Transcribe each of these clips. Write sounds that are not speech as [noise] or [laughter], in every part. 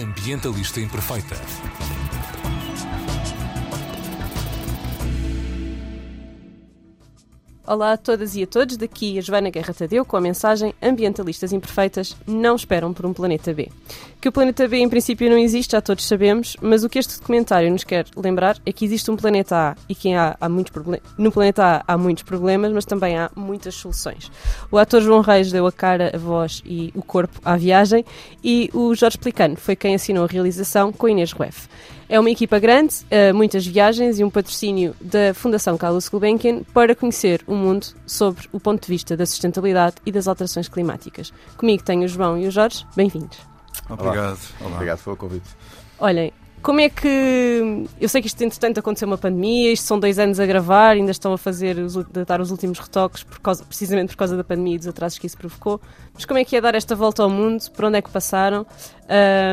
Ambientalista Imperfeita. Olá a todas e a todos, daqui a Joana Guerra Tadeu com a mensagem Ambientalistas Imperfeitas não esperam por um planeta B. Que o planeta B em princípio não existe, já todos sabemos, mas o que este documentário nos quer lembrar é que existe um planeta A e que há, há muitos no planeta A há muitos problemas, mas também há muitas soluções. O ator João Reis deu a cara, a voz e o corpo à viagem e o Jorge Plicano foi quem assinou a realização com Inês Rueff. É uma equipa grande, uh, muitas viagens e um patrocínio da Fundação Carlos Gulbenkian para conhecer o mundo sobre o ponto de vista da sustentabilidade e das alterações climáticas. Comigo tenho o João e o Jorge. Bem-vindos. Obrigado. Olá. Obrigado pelo convite. Olhem, como é que. Eu sei que isto, entretanto, aconteceu uma pandemia, isto são dois anos a gravar, ainda estão a fazer, a dar os últimos retoques, por causa, precisamente por causa da pandemia e dos atrasos que isso provocou. Mas como é que é dar esta volta ao mundo? Por onde é que passaram?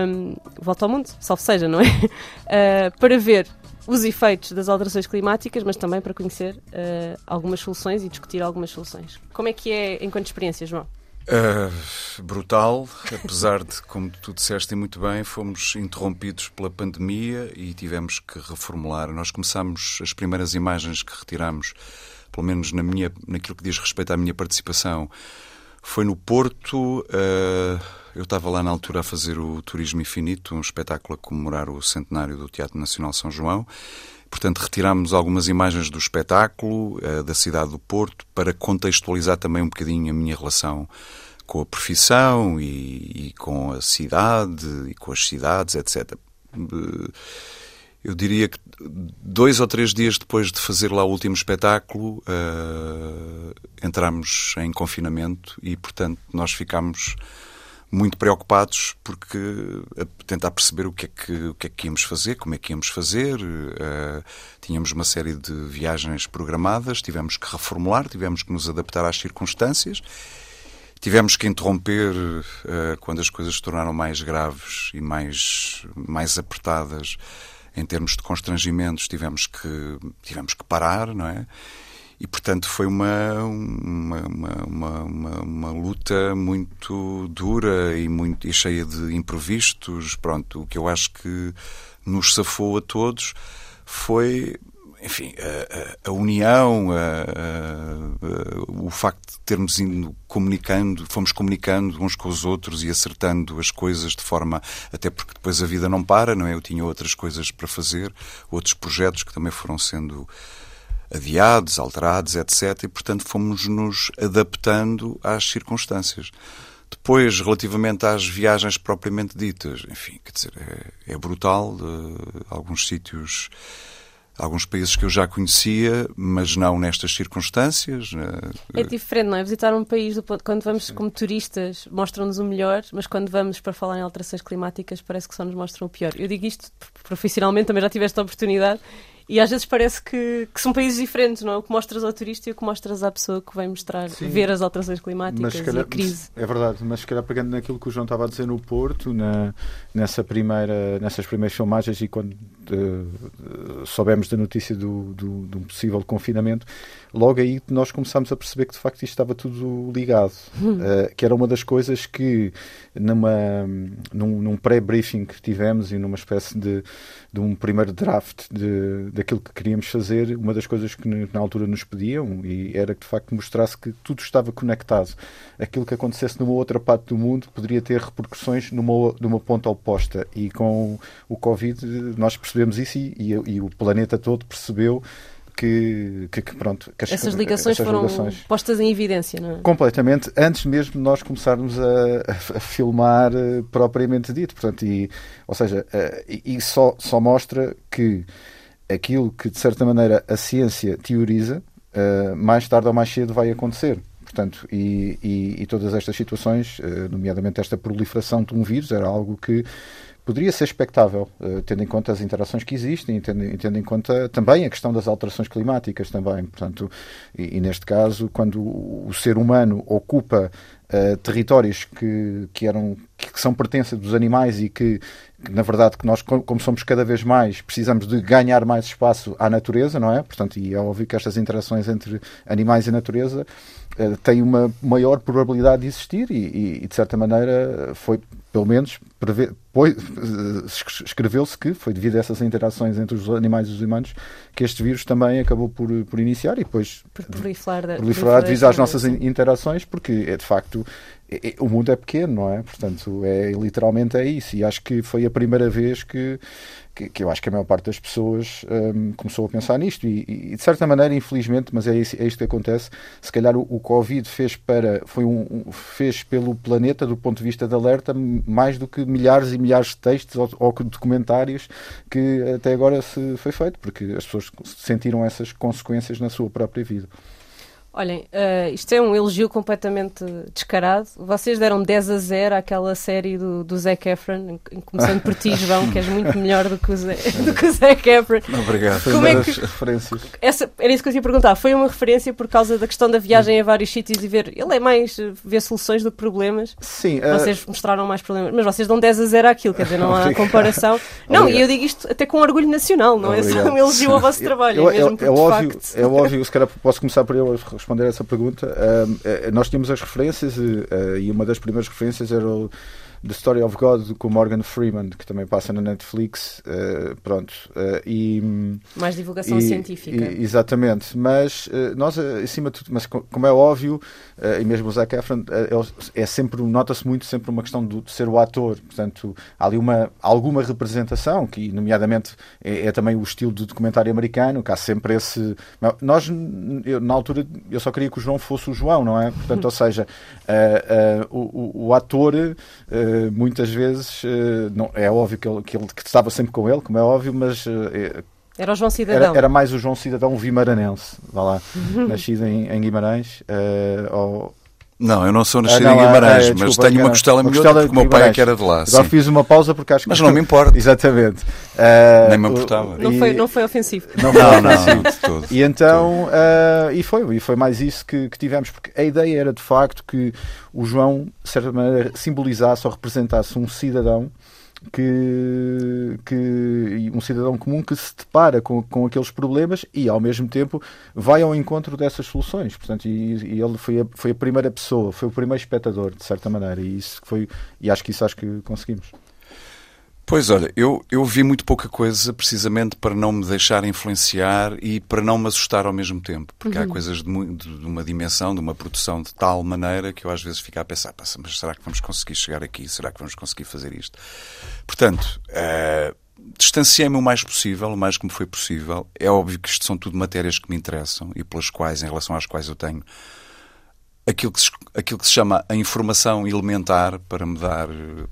Um, volta ao mundo, salve seja, não é? Uh, [laughs] para ver os efeitos das alterações climáticas, mas também para conhecer uh, algumas soluções e discutir algumas soluções. Como é que é enquanto experiência, João? Uh, brutal, apesar de, como tu disseste muito bem, fomos interrompidos pela pandemia e tivemos que reformular. Nós começamos as primeiras imagens que retiramos, pelo menos na minha, naquilo que diz respeito à minha participação, foi no Porto. Uh, eu estava lá na altura a fazer o Turismo Infinito, um espetáculo a comemorar o centenário do Teatro Nacional São João. Portanto, retirámos algumas imagens do espetáculo, uh, da cidade do Porto, para contextualizar também um bocadinho a minha relação com a profissão e, e com a cidade e com as cidades, etc. Uh, eu diria que dois ou três dias depois de fazer lá o último espetáculo, uh, entramos em confinamento e, portanto, nós ficámos muito preocupados porque a tentar perceber o que é que, o que, é que íamos fazer, como é que íamos fazer. Uh, tínhamos uma série de viagens programadas, tivemos que reformular, tivemos que nos adaptar às circunstâncias. Tivemos que interromper uh, quando as coisas se tornaram mais graves e mais, mais apertadas em termos de constrangimentos. Tivemos que, tivemos que parar, não é? E, portanto, foi uma, uma, uma, uma, uma luta muito dura e, muito, e cheia de imprevistos. Pronto, o que eu acho que nos safou a todos foi enfim, a, a, a união, a, o facto de termos ido comunicando, fomos comunicando uns com os outros e acertando as coisas de forma, até porque depois a vida não para, não é? Eu tinha outras coisas para fazer, outros projetos que também foram sendo adiados, alterados, etc. E, portanto, fomos nos adaptando às circunstâncias. Depois, relativamente às viagens propriamente ditas, enfim, quer dizer, é, é brutal. De, alguns sítios, alguns países que eu já conhecia, mas não nestas circunstâncias. É diferente, não é? Visitar um país, quando vamos como turistas, mostram-nos o melhor, mas quando vamos para falar em alterações climáticas, parece que só nos mostram o pior. Eu digo isto profissionalmente, também já tive esta oportunidade e às vezes parece que, que, são países diferentes, não é? O que mostras ao turista e o que mostras à pessoa que vai mostrar, Sim. ver as alterações climáticas calhar, e a crise. É verdade, mas se calhar pegando naquilo que o João estava a dizer no Porto, na, nessa primeira, nessas primeiras filmagens e quando uh, soubemos da notícia do, do, do possível confinamento, logo aí nós começámos a perceber que de facto isto estava tudo ligado, uh, que era uma das coisas que numa, num, num pré-briefing que tivemos e numa espécie de, de um primeiro draft de daquilo que queríamos fazer, uma das coisas que na altura nos pediam e era que de facto mostrasse que tudo estava conectado. Aquilo que acontecesse numa outra parte do mundo poderia ter repercussões numa, numa ponta oposta. E com o Covid nós percebemos isso e, e, e o planeta todo percebeu que, que, que, pronto que as, essas ligações essas foram ligações, postas em evidência, não é? Completamente, antes mesmo de nós começarmos a, a filmar uh, propriamente dito, portanto, e, ou seja, uh, e, e só, só mostra que aquilo que, de certa maneira, a ciência teoriza, uh, mais tarde ou mais cedo vai acontecer. Portanto, e, e, e todas estas situações, nomeadamente esta proliferação de um vírus, era algo que poderia ser expectável, uh, tendo em conta as interações que existem, tendo, tendo em conta também a questão das alterações climáticas também. Portanto, e, e neste caso, quando o ser humano ocupa uh, territórios que, que, eram, que são pertença dos animais e que, que, na verdade, que nós, como somos cada vez mais, precisamos de ganhar mais espaço à natureza, não é? Portanto, e é óbvio que estas interações entre animais e natureza uh, têm uma maior probabilidade de existir e, e, e de certa maneira, foi pelo menos escreveu-se que foi devido a essas interações entre os animais e os humanos que este vírus também acabou por, por iniciar e depois proliferar, proliferar devido às nossas interações, porque é de facto é, é, o mundo é pequeno, não é? Portanto, é literalmente é isso. E acho que foi a primeira vez que, que, que eu acho que a maior parte das pessoas um, começou a pensar nisto. E, e, de certa maneira, infelizmente, mas é, isso, é isto que acontece. Se calhar o, o Covid fez para foi um, um, fez pelo planeta do ponto de vista de alerta mais do que milhares e milhares de textos ou, ou documentários que até agora se foi feito, porque as pessoas sentiram essas consequências na sua própria vida. Olhem, uh, isto é um elogio completamente descarado. Vocês deram 10 a 0 àquela série do, do Zac Efron, começando por ti, João, que és muito melhor do que o, Zé, [laughs] do que o Zac Efron. Obrigado. Como é que, referências. Essa, era isso que eu ia perguntar. Foi uma referência por causa da questão da viagem a vários sítios e ver. Ele é mais ver soluções do que problemas. Sim. Uh... Vocês mostraram mais problemas. Mas vocês dão 10 a 0 àquilo, quer dizer, não há [laughs] comparação. Não, e eu digo isto até com orgulho nacional, não Obrigado. é só um elogio ao vosso trabalho. Eu, é, mesmo é, é, óbvio, facto... é óbvio, se calhar posso começar por eu responder essa pergunta. Uh, nós tínhamos as referências uh, e uma das primeiras referências era o The Story of God com Morgan Freeman, que também passa na Netflix. Uh, pronto. Uh, e, Mais divulgação e, científica. E, exatamente. Mas uh, nós, acima de tudo, mas como é óbvio, e mesmo o Zac Efron, é sempre, nota-se muito sempre uma questão de, ser o ator. Portanto, há ali uma, alguma representação, que nomeadamente é, é, também o estilo do documentário americano, que há sempre esse. Nós, eu, na altura, eu só queria que o João fosse o João, não é? Portanto, ou seja, o, o, o, ator. Eh, muitas vezes, uh, não, é óbvio que, ele, que, ele, que estava sempre com ele, como é óbvio, mas. Uh, era o João Cidadão. Era, era, mais o João Cidadão vimaranense, vá lá, nascido em, em Guimarães, ou, não, eu não sou nascido ah, não, em Guimarães, é, mas tenho uma costela minhota porque o meu pai é que era de lá. Agora sim. fiz uma pausa porque acho que. Mas não me importa. Exatamente. Uh, Nem me importava. Não, foi, não foi ofensivo. Não, não, não, de todo. E então, uh, e, foi, e foi mais isso que, que, tivemos, porque a ideia era de facto que o João, de certa maneira, simbolizasse ou representasse um cidadão que, que um cidadão comum que se depara com, com aqueles problemas e ao mesmo tempo vai ao encontro dessas soluções. Portanto e, e, ele foi a, foi a primeira pessoa foi o primeiro espectador de certa maneira e isso foi e acho que isso acho que conseguimos Pois olha, eu, eu vi muito pouca coisa precisamente para não me deixar influenciar e para não me assustar ao mesmo tempo. Porque uhum. há coisas de, de, uma dimensão, de uma produção de tal maneira que eu às vezes fico a pensar, mas será que vamos conseguir chegar aqui? Será que vamos conseguir fazer isto? Portanto, uh, distanciei-me o mais possível, o mais como foi possível. É óbvio que isto são tudo matérias que me interessam e pelas quais, em relação às quais eu tenho aquilo que, se, aquilo que se chama a informação elementar para me dar,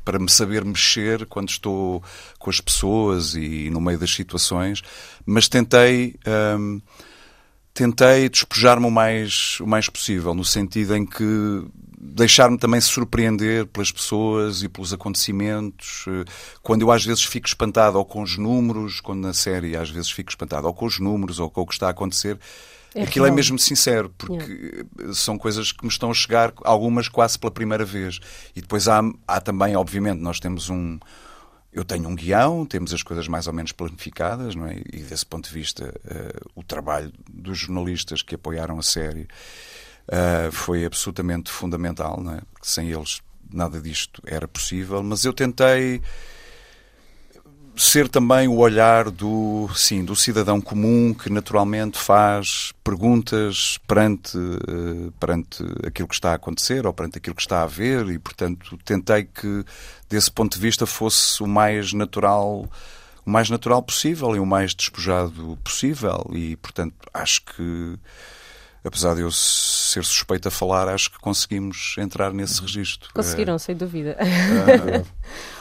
para me saber mexer quando estou com as pessoas e no meio das situações, mas tentei hum, tentei despojar-me o mais, o mais possível, no sentido em que deixar-me também surpreender pelas pessoas e pelos acontecimentos. Quando eu às vezes fico espantado ou com os números, quando na série às vezes fico espantado ou com os números ou com o que está a acontecer, é Aquilo é real. é mesmo sincero, porque yeah. são coisas que me estão a chegar, algumas quase pela primeira vez. E depois há, há também, obviamente, nós temos um. Eu tenho um guião, temos as coisas mais ou menos planificadas, não é? E desse ponto de vista, uh, o trabalho dos jornalistas que apoiaram a série uh, foi absolutamente fundamental, não é? Sem eles nada disto era possível, mas eu tentei ser também o olhar do, sim, do cidadão comum que naturalmente faz perguntas perante, uh, perante aquilo que está a acontecer ou perante aquilo que está a ver e, portanto, tentei que, desse ponto de vista, fosse o mais natural o mais natural possível e o mais despojado possível e, portanto, acho que apesar de eu ser suspeito a falar, acho que conseguimos entrar nesse registro. Conseguiram, é... sem dúvida. Ah,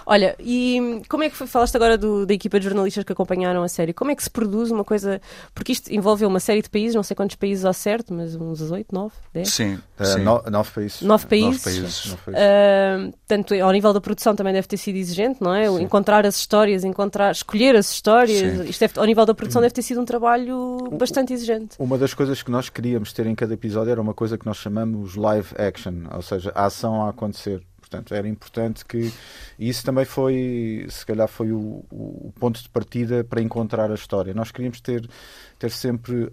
Olha, e como é que foi, falaste agora do, da equipa de jornalistas que acompanharam a série? Como é que se produz uma coisa? Porque isto envolveu uma série de países, não sei quantos países ao certo, mas uns 8, 9, 10? Sim, uh, sim. No, nove países. Nove países. Nove países. Uh, tanto ao nível da produção também deve ter sido exigente, não é? Sim. Encontrar as histórias, encontrar, escolher as histórias. Sim. Isto deve, ao nível da produção deve ter sido um trabalho bastante exigente. Uma das coisas que nós queríamos ter em cada episódio era uma coisa que nós chamamos live action, ou seja, a ação a acontecer. Portanto, era importante que. E isso também foi, se calhar, foi o, o, ponto de partida para encontrar a história. Nós queríamos ter, ter sempre.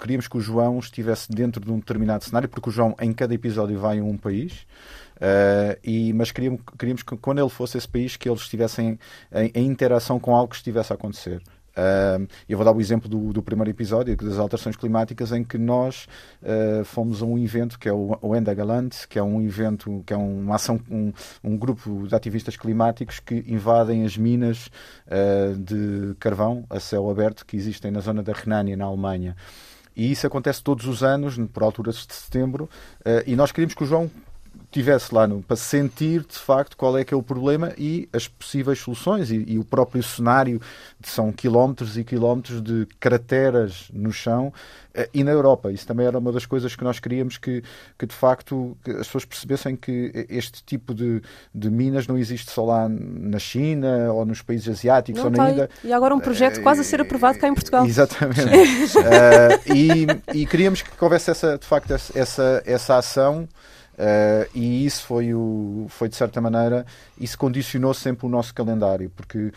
Queríamos que o João estivesse dentro de um determinado cenário, porque o João, em cada episódio, vai a um país. Uh, e, mas queríamos, queríamos que quando ele fosse esse país que eles estivessem em, em interação com algo que estivesse a acontecer. Uh, eu vou dar o exemplo do, do, primeiro episódio das alterações climáticas em que nós uh, fomos a um evento que é o, Enda Galant, que é um evento, que é uma ação, um, um grupo de ativistas climáticos que invadem as minas uh, de carvão a céu aberto que existem na zona da Renânia, na Alemanha. E isso acontece todos os anos, por alturas de setembro, e nós queríamos que o João tivesse lá no, para sentir de facto qual é que é o problema e as possíveis soluções e, e o próprio cenário de, são quilómetros e quilómetros de crateras no chão eh, e na Europa. Isso também era uma das coisas que nós queríamos que, que de facto que as pessoas percebessem que este tipo de, de minas não existe só lá na China ou nos países asiáticos não ou na Índia. E agora um projeto quase a ser aprovado cá em Portugal. Exatamente. uh, [laughs] e, e, queríamos que houvesse essa, de facto essa, essa ação Uh, e isso foi, o, foi, de certa maneira, isso condicionou sempre o nosso calendário, porque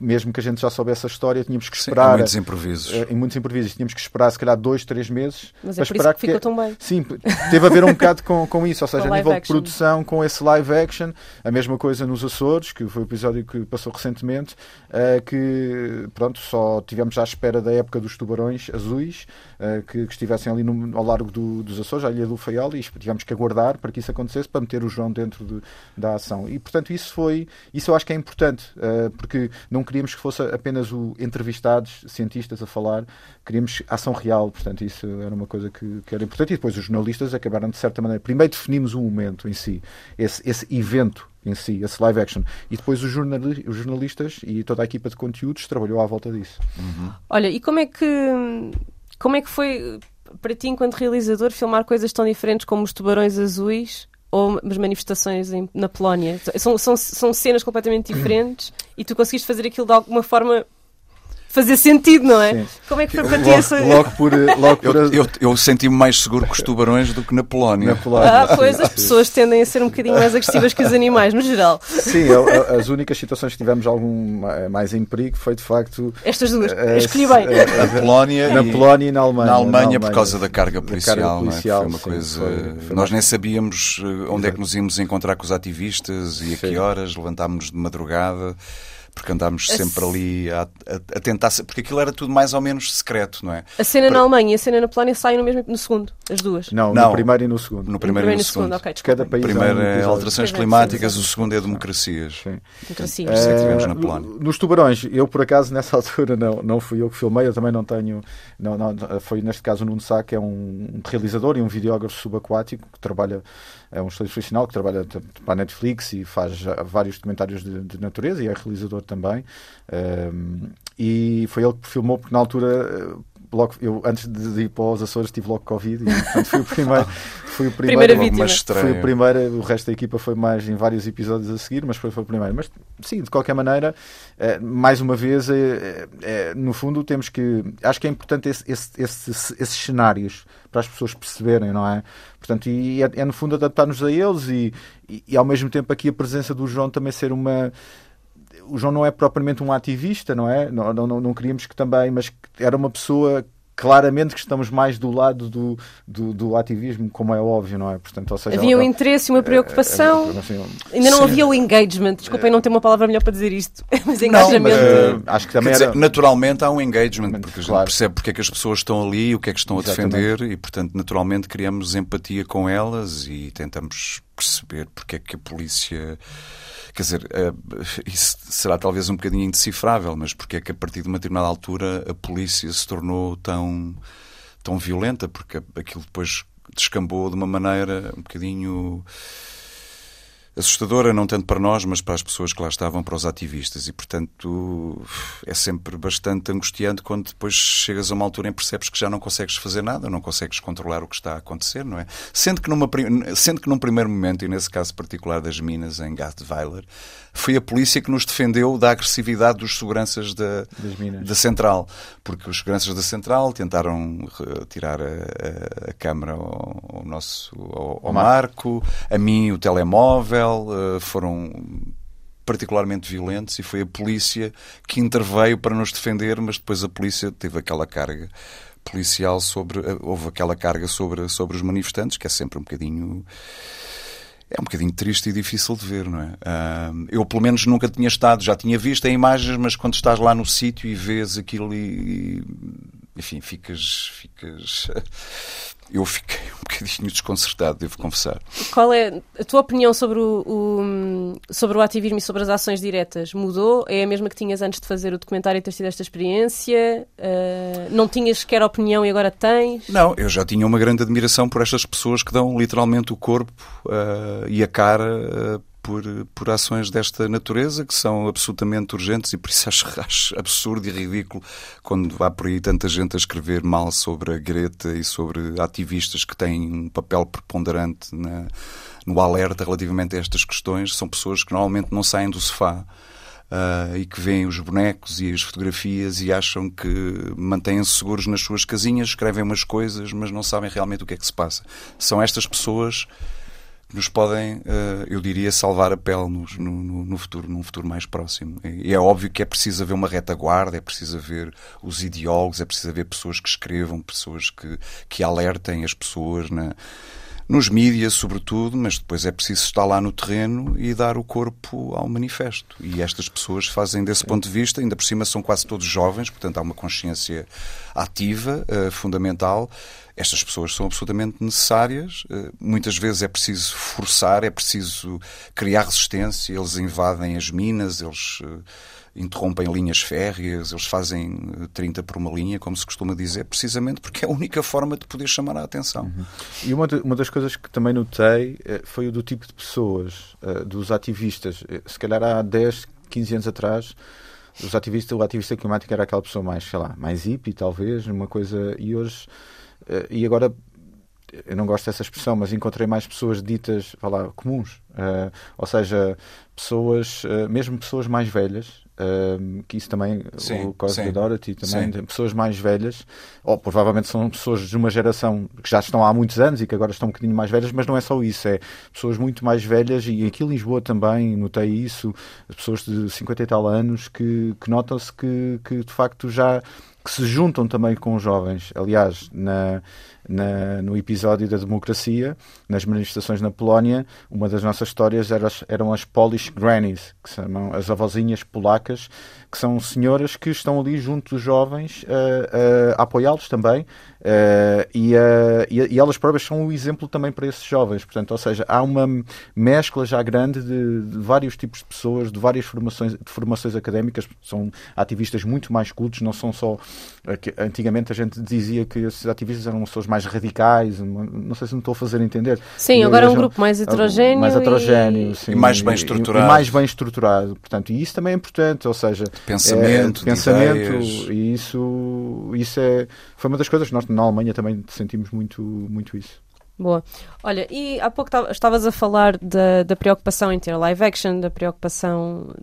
mesmo que a gente já soubesse a história, tínhamos que esperar. Sim, em muitos improvisos. Uh, em muitos improvisos. Tínhamos que esperar, se calhar, dois, três meses. Mas é para esperar que, que ficou tão bem. Sim, teve a ver um bocado com, com isso, ou seja, a nível action. de produção, com esse live action. A mesma coisa nos Açores, que foi o episódio que passou recentemente, uh, que, pronto, só tivemos à espera da época dos tubarões azuis, uh, que, que, estivessem ali no, ao largo do, dos Açores, à Ilha do Faial, e tivemos que aguardar para que isso acontecesse, para meter o João dentro de, da ação. E, portanto, isso foi, isso eu acho que é importante, porque não queríamos que fosse apenas o entrevistados, cientistas a falar, queríamos ação real, portanto, isso era uma coisa que, que era importante. E depois os jornalistas acabaram, de certa maneira, primeiro definimos o momento em si, esse, esse evento em si, esse live action. E depois os, jornali os jornalistas e toda a equipa de conteúdos trabalhou à volta disso. Uhum. Olha, e como é que como é que foi para ti, enquanto realizador, filmar coisas tão diferentes como os tubarões azuis ou as manifestações em, na Polónia? São, são, são cenas completamente diferentes e tu conseguiste fazer aquilo de alguma forma fazer sentido, não é? Sim. Como é que foi para ti essa. Logo por, logo por eu, eu, eu senti-me mais seguro com os tubarões do que na Polónia. Na Polónia. Ah, pois as pessoas tendem a ser um bocadinho mais agressivas que os animais, no geral. Sim, as únicas situações que tivemos algum mais em perigo foi de facto. Estas duas, eu escolhi bem. Na Polónia, na Polónia e na Alemanha. Na Alemanha, por causa da carga policial. Da carga policial é? Foi uma sim, coisa. Foi, foi nós nem sabíamos eh, onde Exato. é que nos íamos encontrar com os ativistas e a que horas, levantámos-nos de madrugada porque andámos sempre ali a, a, a, tentar. Porque aquilo era tudo mais ou menos secreto, não é? A cena Para... na Alemanha e a cena na Polónia saem no mesmo no segundo, as duas? Não, não no primeiro e no segundo. No primeiro, no primeiro e no segundo. segundo. Okay, Cada país o primeiro é, alterações climáticas, o segundo é democracias. Sim. Democracias. É, tivemos na Polónia. Nos tubarões, eu por acaso nessa [laughs] altura não, não fui eu que filmei, eu também não tenho. Não, não, foi neste caso o Nuno Sá, que é um realizador e um videógrafo subaquático que trabalha é um estudante profissional que trabalha para a Netflix e faz vários documentários de, de natureza e é realizador também. Um, e foi ele que filmou, porque na altura logo, eu antes de ir para os Açores tive logo Covid e portanto fui o [laughs] primeiro, fui o primeiro, Primeira Fui o primeiro, o resto da equipa foi mais em vários episódios a seguir, mas foi, foi o primeiro. Mas sim, de qualquer maneira, eh, mais uma vez, eh, eh, no fundo temos que. Acho que é importante esse, esse, esse, esses cenários para as pessoas perceberem, não é? Portanto, e é, é no fundo adaptar-nos a eles e, e, e ao mesmo tempo aqui a presença do João também ser uma o João não é propriamente um ativista, não é? Não, não, não queríamos que também, mas era uma pessoa claramente que estamos mais do lado do, do, do, ativismo, como é óbvio, não é? Portanto, ou seja, havia um interesse e uma preocupação. É, é, assim, Ainda não sim. havia o engagement. Desculpem, não ter uma palavra melhor para dizer isto. [laughs] Mas engajamento. Não, mas, uh, acho que também dizer, naturalmente há um engagement, porque claro. a gente percebe porque é que as pessoas estão ali, o que é que estão a defender e, portanto, naturalmente criamos empatia com elas e tentamos perceber porque é que a polícia Quer dizer, eh, isso será talvez um bocadinho indecifrável, mas porque é que a partir de uma determinada altura a polícia se tornou tão, tão violenta? Porque aquilo depois descambou de uma maneira um bocadinho assustadora, não tanto para nós, mas para as pessoas que lá estavam, para os ativistas. E, portanto, é sempre bastante angustiante quando depois chegas a uma altura em que percebes que já não consegues fazer nada, não consegues controlar o que está a acontecer, não é? Sendo que, numa, sendo que num primeiro momento, e nesse caso particular das minas em Gathweiler, foi a polícia que nos defendeu da agressividade dos seguranças da, da central. Porque os seguranças da central tentaram tirar a, a, câmara ao, ao nosso ao, ao Marco, a mim o telemóvel, eh, foram particularmente violentos e foi a polícia que interveio para nos defender, mas depois a polícia teve aquela carga policial sobre houve aquela carga sobre sobre os manifestantes que é sempre um bocadinho é um bocadinho triste e difícil de ver, não é? Uh, eu, pelo menos, nunca tinha estado, já tinha visto em imagens, mas quando estás lá no sítio e vês aquilo e, enfim, ficas, ficas [laughs] eu fiquei um bocadinho desconcertado, devo confessar. Qual é a tua opinião sobre o, o, sobre o ativismo e sobre as ações diretas? Mudou? É a mesma que tinhas antes de fazer o documentário e ter tido esta experiência? Uh, não tinhas sequer opinião e agora tens? Não, eu já tinha uma grande admiração por estas pessoas que dão literalmente o corpo uh, e a cara uh, por, por ações desta natureza que são absolutamente urgentes e por isso acho, [laughs] acho absurdo e ridículo quando há por aí tanta gente a escrever mal sobre a Greta e sobre ativistas que têm um papel preponderante na, no alerta relativamente a estas questões. São pessoas que normalmente não saem do sofá. Uh, e que veem os bonecos e as fotografias e acham que mantêm-se seguros nas suas casinhas, escrevem umas coisas, mas não sabem realmente o que é que se passa. São estas pessoas nos podem, eh, eu diria, salvar a pele no, no, no, futuro, num futuro mais próximo. E é óbvio que é preciso haver uma retaguarda, é preciso haver os ideólogos, é preciso haver pessoas que escrevam, pessoas que, que alertem as pessoas na, nos mídias, sobretudo, mas depois é preciso estar lá no terreno e dar o corpo ao manifesto. E estas pessoas fazem desse ponto de vista, ainda por cima são quase todos jovens, portanto há uma consciência ativa, uh, fundamental. Estas pessoas são absolutamente necessárias. Uh, muitas vezes é preciso forçar, é preciso criar resistência. Eles invadem as minas, eles. Uh, interrompem linhas férreas, eles fazem 30 eh, por uma linha, como se costuma dizer, precisamente porque é a única forma de poder chamar a atenção. Uhum. E uma, de, uma das coisas que também notei eh, foi o do tipo de pessoas, eh, dos ativistas. Se calhar há 10, 15 anos atrás, os ativistas, o ativista climático era aquela pessoa mais, sei lá, mais hippie, talvez, uma coisa. E hoje. E agora eu não gosto dessa expressão, mas encontrei mais pessoas ditas, vá lá, comuns. Uh, ou seja, pessoas, uh, mesmo pessoas mais velhas, uh, que isso também, sim, o Cosme Dorothy também, sim. pessoas mais velhas, ou provavelmente são pessoas de uma geração que já estão há muitos anos e que agora estão um bocadinho mais velhas, mas não é só isso, é pessoas muito mais velhas, e aqui em Lisboa também notei isso, pessoas de 50 e tal anos que, que notam-se que, que de facto já que se juntam também com os jovens. Aliás, na, na, no episódio da democracia, nas manifestações na Polónia, uma das nossas histórias era, eram as Polish Grannies, que são as avózinhas polacas, que são senhoras que estão ali junto dos jovens uh, uh, a apoiá-los também. Uh, e, e, e, elas próprias são um exemplo também para esses jovens. Portanto, ou seja, há uma mescla já grande de, de vários tipos de pessoas, de várias formações, de formações académicas. São ativistas muito mais cultos, não são só. Antigamente a gente dizia que esses ativistas eram pessoas mais radicais, não sei se me estou a fazer entender. Sim, agora é um grupo mais heterogéneo. Mais heterogéneo, e... Sim, e mais bem estruturado. E, mais bem estruturado. Portanto, e isso também é importante, ou seja, pensamento, é, pensamento e isso, isso é, foi uma das coisas que nós na Alemanha também sentimos muito, muito isso. Boa. Olha, e há pouco estavas a falar da, da preocupação em ter live action, da preocupação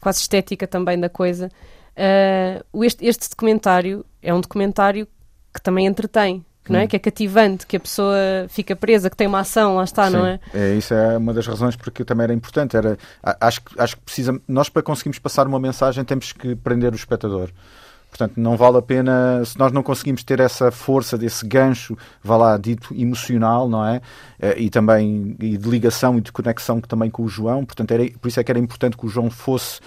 quase estética também da coisa. Uh, este, este documentário é um documentário que também entretém, não é? Hum. Que é cativante, que a pessoa fica presa, que tem uma ação, lá está, Sim. não é? é? Isso é uma das razões porque também era importante. Era, acho, acho que precisa, nós para conseguirmos passar uma mensagem temos que prender o espectador. Portanto, não vale a pena, se nós não conseguimos ter essa força desse gancho, vá lá, dito emocional, não é? Eh, e também e de ligação e de conexão também com o João. Portanto, era, por isso é que era importante que o João fosse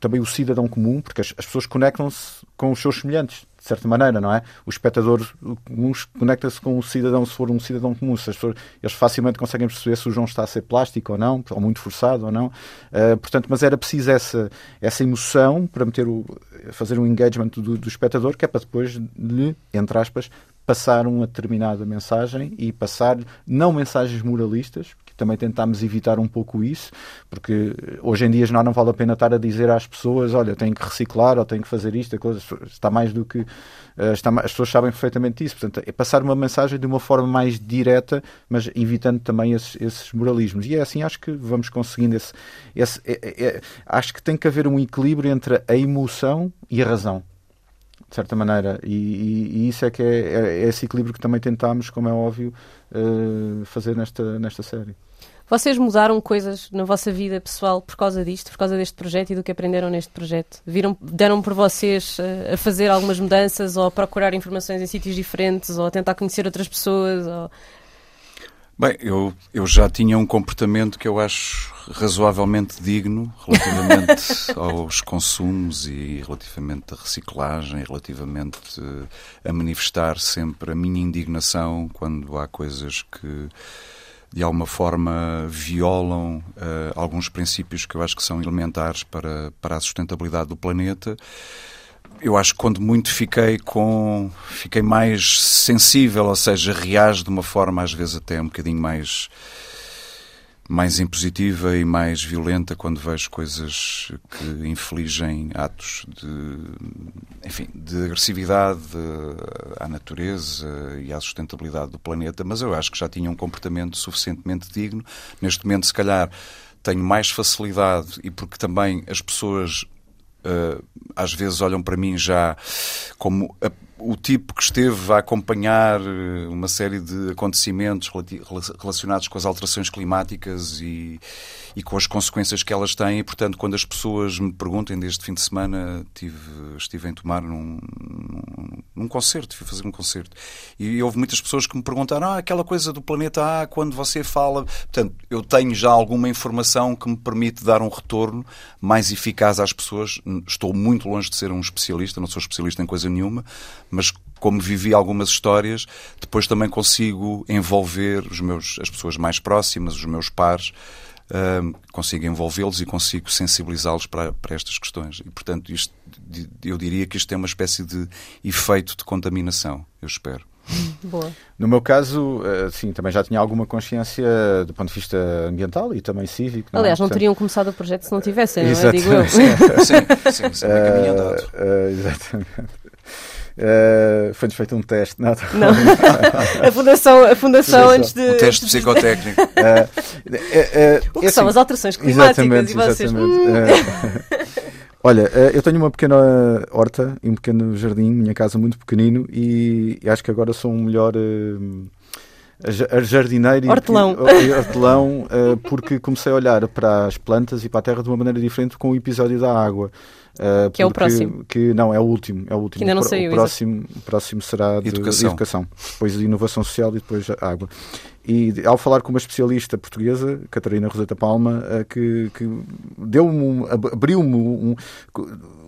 também o cidadão comum, porque as, as pessoas conectam-se com os seus semelhantes de certa maneira, não é? O espectador conecta-se com o cidadão, se for um cidadão comum. Se pessoas, eles facilmente conseguem perceber se o João está a ser plástico ou não, ou muito forçado ou não. Uh, portanto, mas era preciso essa, essa emoção para meter o, fazer um engagement do, do espectador, que é para depois lhe, entre aspas, passar uma determinada mensagem e passar não mensagens moralistas, também tentámos evitar um pouco isso, porque hoje em dia já não vale a pena estar a dizer às pessoas, olha, tenho que reciclar ou tenho que fazer isto, coisa, está mais do que eh, está, as pessoas sabem perfeitamente isso, portanto, é passar uma mensagem de uma forma mais direta, mas evitando também esses, esses moralismos. E é assim, acho que vamos conseguindo esse, esse é, é, é, acho que tem que haver um equilíbrio entre a emoção e a razão de certa maneira. E, e, e, isso é que é, é, é, esse equilíbrio que também tentámos, como é óbvio, uh, fazer nesta, nesta série. Vocês mudaram coisas na vossa vida pessoal por causa disto, por causa deste projeto e do que aprenderam neste projeto? Viram, deram por vocês uh, a fazer algumas mudanças ou a procurar informações em sítios diferentes ou a tentar conhecer outras pessoas? Ou... Bem, eu, eu já tinha um comportamento que eu acho razoavelmente digno relativamente [laughs] aos consumos e relativamente à reciclagem, relativamente a manifestar sempre a minha indignação quando há coisas que de alguma forma violam uh, alguns princípios que eu acho que são elementares para, para a sustentabilidade do planeta eu acho que quando muito fiquei com fiquei mais sensível, ou seja, reage de uma forma às vezes até um bocadinho mais mais impositiva e mais violenta quando vejo coisas que infligem atos de enfim, de agressividade à natureza e à sustentabilidade do planeta, mas eu acho que já tinha um comportamento suficientemente digno. Neste momento, se calhar, tenho mais facilidade e porque também as pessoas às vezes olham para mim já como o tipo que esteve a acompanhar eh, uma série de acontecimentos relacionados com as alterações climáticas e, e com as consequências que elas têm. E, portanto, quando as pessoas me perguntem, desde fim de semana tive, estive em tomar num, num, num concerto, fui fazer um concerto. E houve muitas pessoas que me perguntaram: ah, aquela coisa do planeta A, quando você fala. Portanto, eu tenho já alguma informação que me permite dar um retorno mais eficaz às pessoas. Estou muito longe de ser um especialista, não sou especialista em coisa nenhuma, mas como vivi algumas histórias, depois também consigo envolver os meus, as pessoas mais próximas, os meus pares, uh, consigo envolvê-los e consigo sensibilizá-los para, para estas questões. E, portanto, isto, eu diria que isto é uma espécie de efeito de contaminação, eu espero. [laughs] Boa. No meu caso, eh, sim, também já tinha alguma consciência do ponto de vista ambiental e também cívico. Não? É? Aliás, não Portanto... teriam começado o projeto se não tivessem, não é? Digo eu. [laughs] sim, sim, sim, uh, uh, exatamente. Uh, Foi-nos feito um teste. Não, não. [laughs] a Fundação, a fundação antes de. Um teste psicotécnico. Uh, [laughs] uh, o que é são assim, as alterações climáticas exatamente, e vocês. Exatamente. [laughs] Olha, eu tenho uma pequena horta e um pequeno jardim, minha casa muito pequenino, e acho que agora sou um melhor jardineiro hortelão. e hortelão porque comecei a olhar para as plantas e para a terra de uma maneira diferente com o episódio da água. Uh, que é o próximo. Que, não, é o último. É o último. Que ainda não saiu. O próximo, o próximo será de educação. educação. Depois de inovação social e depois água. E ao falar com uma especialista portuguesa, Catarina Roseta Palma, uh, que, que deu-me um, abriu-me um,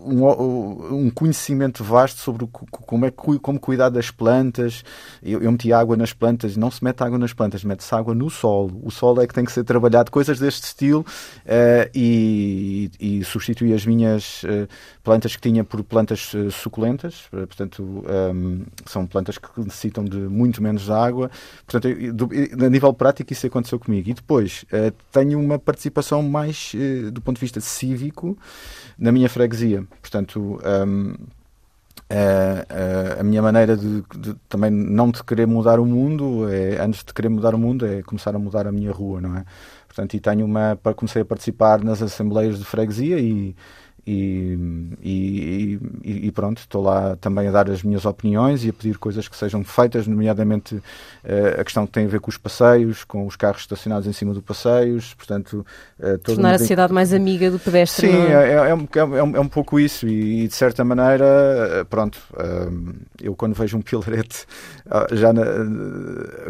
um, um, conhecimento vasto sobre como é como cuidar das plantas. Eu, eu meti água nas plantas, não se mete água nas plantas, mete-se água no solo. O solo é que tem que ser trabalhado, coisas deste estilo, uh, e, e, substituí as minhas uh, plantas que tinha por plantas uh, suculentas, portanto, um, são plantas que necessitam de muito menos água. Portanto, do, a nível prático, isso aconteceu comigo. E depois, tenho uma participação mais do ponto de vista cívico na minha freguesia. Portanto, um, a, a, a, minha maneira de, de, também não de querer mudar o mundo é antes de querer mudar o mundo é começar a mudar a minha rua, não é? Portanto, e tenho uma comecei a participar nas assembleias de freguesia e e, e, e, pronto, estou lá também a dar as minhas opiniões e a pedir coisas que sejam feitas, nomeadamente uh, a questão que tem a ver com os passeios, com os carros estacionados em cima do passeios, portanto... Uh, Tornar a cidade mais amiga do pedestre. Sim, é? É, é, é, um, é, um, é um pouco isso e, de certa maneira, pronto, eu quando vejo um pilarete, [laughs] já na,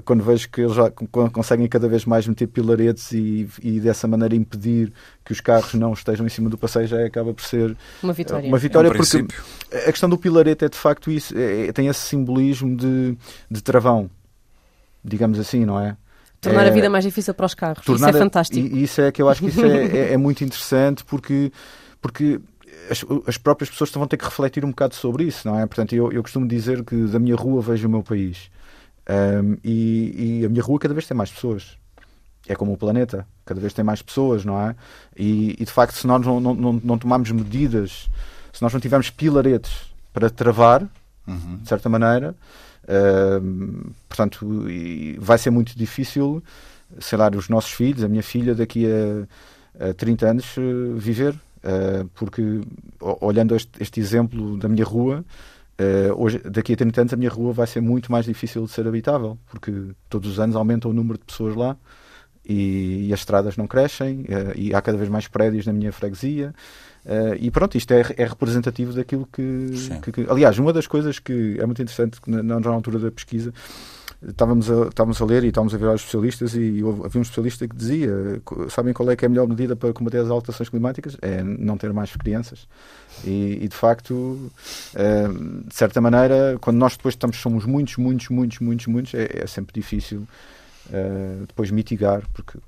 quando vejo que eles já conseguem cada vez mais meter pilaretes e, e dessa maneira impedir que os carros não estejam em cima do passeio já acaba por ser uma vitória. Uma vitória é um porque a questão do pilarete é de facto isso, é, é, tem esse simbolismo de, de travão, digamos assim, não é? Tornar é, a vida mais difícil para os carros. Isso é fantástico. E isso é que eu acho que isso é, é, é muito interessante porque, porque as, as, próprias pessoas vão ter que refletir um bocado sobre isso, não é? Portanto, eu, eu costumo dizer que da minha rua vejo o meu país. Um, e, e, a minha rua cada vez tem mais pessoas é como o planeta, cada vez tem mais pessoas, não é? E, e de facto, se nós não, não, não, não, tomarmos medidas, se nós não tivermos pilaretes para travar, uhum. de certa maneira, uh, portanto, vai ser muito difícil, sei lá, os nossos filhos, a minha filha, daqui a, a 30 anos, uh, viver. Uh, porque, olhando este, este, exemplo da minha rua, hoje, daqui a 30 anos, a minha rua vai ser muito mais difícil de ser habitável, porque todos os anos aumenta o número de pessoas lá e, e as estradas não crescem uh, e há cada vez mais prédios na minha freguesia. Uh, e pronto, isto é, é representativo daquilo que, que, que, Aliás, uma das coisas que é muito interessante na, na altura da pesquisa estávamos a, estávamos a ler e estávamos a ver aos especialistas e havia um especialista que dizia, sabem qual é que é a melhor medida para combater as alterações climáticas? É não ter mais crianças. E, e de facto, uh, de certa maneira, quando nós depois estamos, somos muitos, muitos, muitos, muitos, muitos, é, é sempre difícil uh, depois mitigar, porque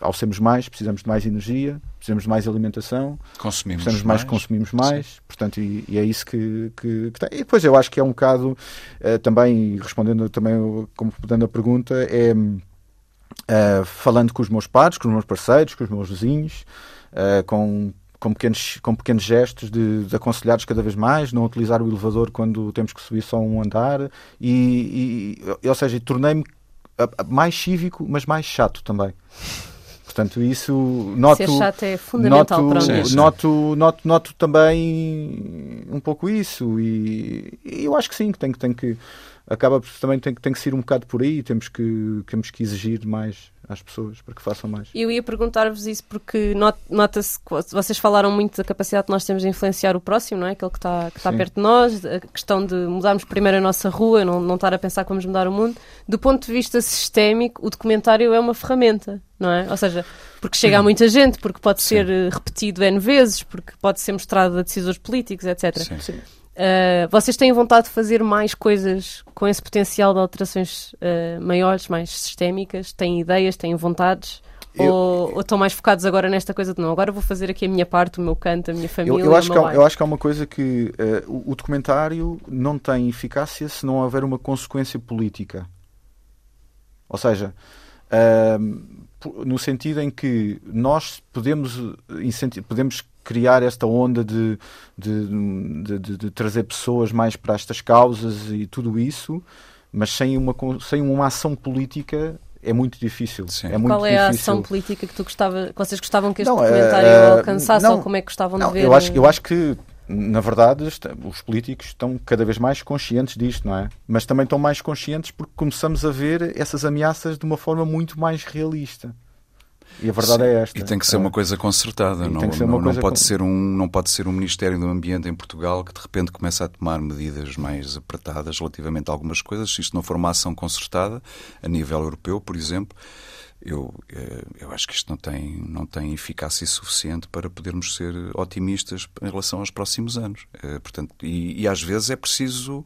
ao sermos mais, precisamos de mais energia, precisamos de mais alimentação, consumimos precisamos mais, mais consumimos mais, Sim. portanto, e, e, é isso que, que, que, tem. E depois eu acho que é um bocado, uh, também, respondendo também, como dando a pergunta, é uh, falando com os meus pares, com os meus parceiros, com os meus vizinhos, uh, com com pequenos, com pequenos gestos de, de aconselhar-nos cada vez mais, não utilizar o elevador quando temos que subir só um andar, e, e ou seja, tornei-me mais cívico, mas mais chato também. Portanto, isso noto. Ser chato é fundamental noto, para nós. Noto, noto, noto também um pouco isso. E, e eu acho que sim, que tem, tem que. Acaba também tem, tem que ser um bocado por aí. Temos que, temos que exigir mais às pessoas para que façam mais. Eu ia perguntar-vos isso porque nota-se que vocês falaram muito da capacidade que nós temos de influenciar o próximo, não é? Aquele que está, que está perto de nós, a questão de mudarmos primeiro a nossa rua, não, não estar a pensar que vamos mudar o mundo. Do ponto de vista sistémico, o documentário é uma ferramenta, não é? Ou seja, porque chega a muita gente, porque pode ser Sim. Eh, repetido N vezes, porque pode ser mostrado a decisores políticos, etc. Sim. Sim. Uh, vocês têm vontade de fazer mais coisas com esse potencial de alterações uh, maiores, mais sistémicas? Têm ideias, têm vontades? Eu, ou, ou, estão mais focados agora nesta coisa de não, agora vou fazer aqui a minha parte, o meu canto, a minha família? Eu, eu acho, que há, eu acho que há uma coisa que uh, o, o, documentário não tem eficácia se não houver uma consequência política. Ou seja, no sentido em que nós podemos, podemos criar esta onda de, de, de, de, trazer pessoas mais para estas causas e tudo isso, mas sem uma, sem uma ação política é muito difícil. Sim. É muito Qual é difícil. a ação política que, tu gostava, que vocês gostavam que este não, documentário uh, alcançasse não, ou como é que gostavam não, de ver? Eu acho, eu acho que na verdade, os políticos estão cada vez mais conscientes disto, não é? Mas também estão mais conscientes porque começamos a ver essas ameaças de uma forma muito mais realista. E a verdade Sim. é esta. E tem que ser uma coisa concertada. Não, não, não, pode ser um, não pode ser um Ministério do Ambiente em Portugal que de repente começa a tomar medidas mais apertadas relativamente a algumas coisas. Se isto não for uma ação concertada, a nível europeu, por exemplo, eu, eh, eu acho que isto não tem, não tem eficácia suficiente para podermos ser otimistas em relação aos próximos anos. Eh, portanto, e, e às vezes é preciso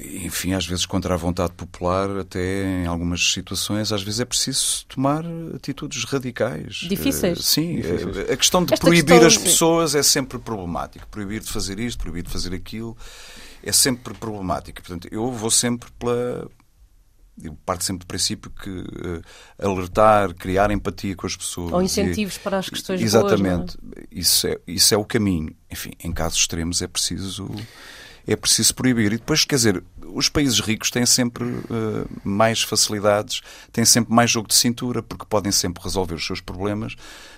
enfim, às vezes contra a vontade popular, até em algumas situações, às vezes é preciso tomar atitudes radicais. Difíceis. Uh, sim, Difíceis. a questão de Esta proibir questão... as pessoas é sempre problemático. Proibir de fazer isto, proibir de fazer aquilo, é sempre problemático. Portanto, eu vou sempre pela. Eu parto sempre do princípio que uh, alertar, criar empatia com as pessoas. Ou incentivos e, para as questões Exatamente. Boas, é? Isso, é, isso é o caminho. Enfim, em casos extremos é preciso é preciso proibir. E depois, quer dizer, os países ricos têm sempre uh, mais facilidades, têm sempre mais jogo de cintura, porque podem sempre resolver os seus problemas.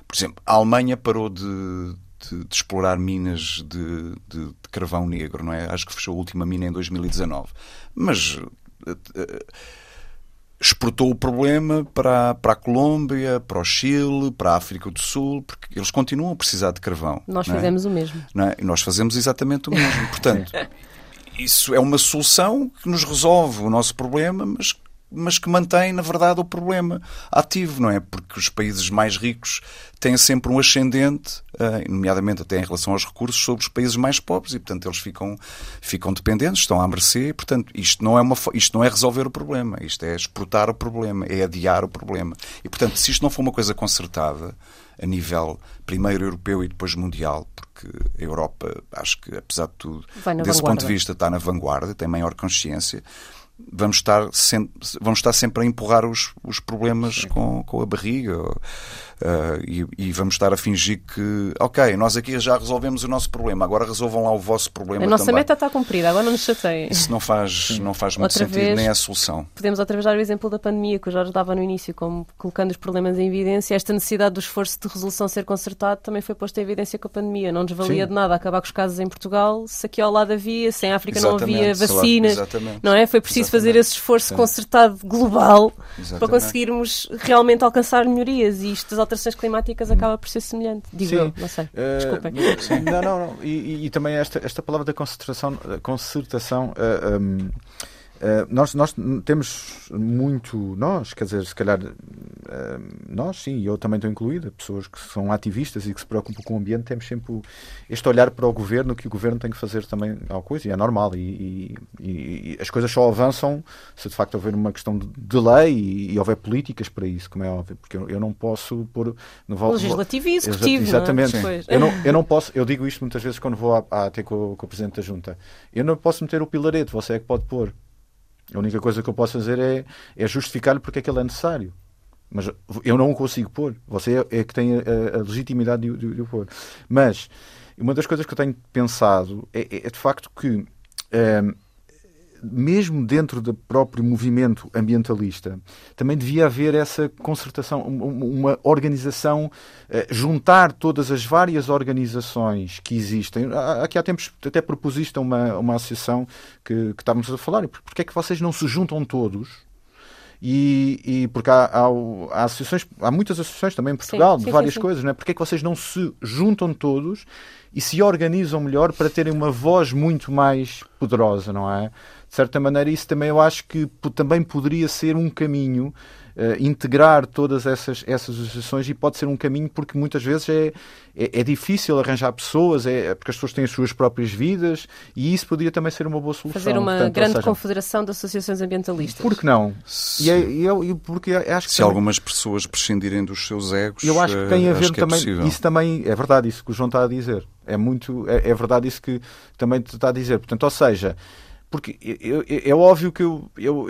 Por exemplo, a Alemanha parou de, de, de explorar minas de, de, carvão negro, não é? Acho que fechou a última mina em 2019. Mas. Uh, uh, exportou o problema para, para a Colômbia, para o Chile, para a África do Sul, porque eles continuam a precisar de carvão. Nós é? fazemos o mesmo. É? E nós fazemos exatamente o mesmo. Portanto, [laughs] isso é uma solução que nos resolve o nosso problema, mas mas que mantém, na verdade, o problema ativo, não é? Porque os países mais ricos têm sempre um ascendente, eh, nomeadamente até em relação aos recursos, sobre os países mais pobres e, portanto, eles ficam, ficam dependentes, estão à mercê. E, portanto, isto não, é uma, isto não é resolver o problema, isto é exportar o problema, é adiar o problema. E, portanto, se isto não for uma coisa concertada, a nível primeiro europeu e depois mundial, porque a Europa, acho que, apesar de tudo, desse vanguarda. ponto de vista, está na vanguarda, tem maior consciência vamos estar, sempre, vamos estar sempre a empurrar os, os problemas com, com a barriga uh, e, e, vamos estar a fingir que, ok, nós aqui já resolvemos o nosso problema, agora resolvam lá o vosso problema. A nossa também. meta está cumprida, agora não nos chateiem. Isso não faz, não faz muito outra sentido, vez, nem é a solução. Podemos outra vez dar o exemplo da pandemia, que o Jorge dava no início, como colocando os problemas em evidência. Esta necessidade do esforço de resolução ser consertado também foi posta em evidência com a pandemia. Não nos valia Sim. de nada acabar com os casos em Portugal se aqui ao lado havia, se em África exatamente, não havia vacinas. Não é? Foi preciso exatamente. fazer esse esforço Sim. concertado global exatamente. para conseguirmos realmente alcançar melhorias e isto das alterações climáticas acaba por ser semelhante. Digo Sim. eu, não sei. Uh, Desculpem. Não, não, não. E, e, também esta, esta palavra da concentração, concertação uh, um, Uh, nós, nós temos muito, nós, quer dizer, se calhar, uh, nós, sim, eu também estou incluída, pessoas que são ativistas e que se preocupam com o ambiente, temos sempre este olhar para o governo, que o governo tem que fazer também alguma coisa, e é normal. E, e, e as coisas só avançam se de facto houver uma questão de, de lei e, e, houver políticas para isso, como é óbvio, porque eu, eu não posso pôr. No, Legislativo e executivo. Exatamente. Não é? eu, não, eu não posso, eu digo isto muitas vezes quando vou a, a ter com, com o Presidente da Junta. Eu não posso meter o pilarete, você é que pode pôr. A única coisa que eu posso fazer é, é justificar-lhe porque é que ele é necessário. Mas eu não o consigo pôr. Você é, que tem a, a legitimidade de, de, de, o pôr. Mas uma das coisas que eu tenho pensado é, é, é de facto que. Ehm, mesmo dentro do próprio movimento ambientalista, também devia haver essa concertação, uma organização, eh, juntar todas as várias organizações que existem. Aqui há tempos até propusiste uma, uma associação que, que estávamos a falar, porque é que vocês não se juntam todos? E, e, porque há, há, há, associações, há muitas associações também em Portugal, sim, de várias sim, sim. coisas, não é? Porque é que vocês não se juntam todos e se organizam melhor para terem uma voz muito mais poderosa, não é? De certa maneira, isso também eu acho que também poderia ser um caminho uh, integrar todas essas, essas associações e pode ser um caminho porque muitas vezes é, é, é, difícil arranjar pessoas, é, porque as pessoas têm as suas próprias vidas e isso poderia também ser uma boa solução. Fazer uma Portanto, grande seja, confederação de associações ambientalistas. Por que não? Se, e, é, e, é, porque acho que se também, algumas pessoas prescindirem dos seus egos, eu acho que tem a eh, ver também. É isso também é verdade, isso que o João está a dizer. É muito, é, é verdade isso que também está a dizer. Portanto, ou seja, porque é óbvio que eu, [laughs] eu,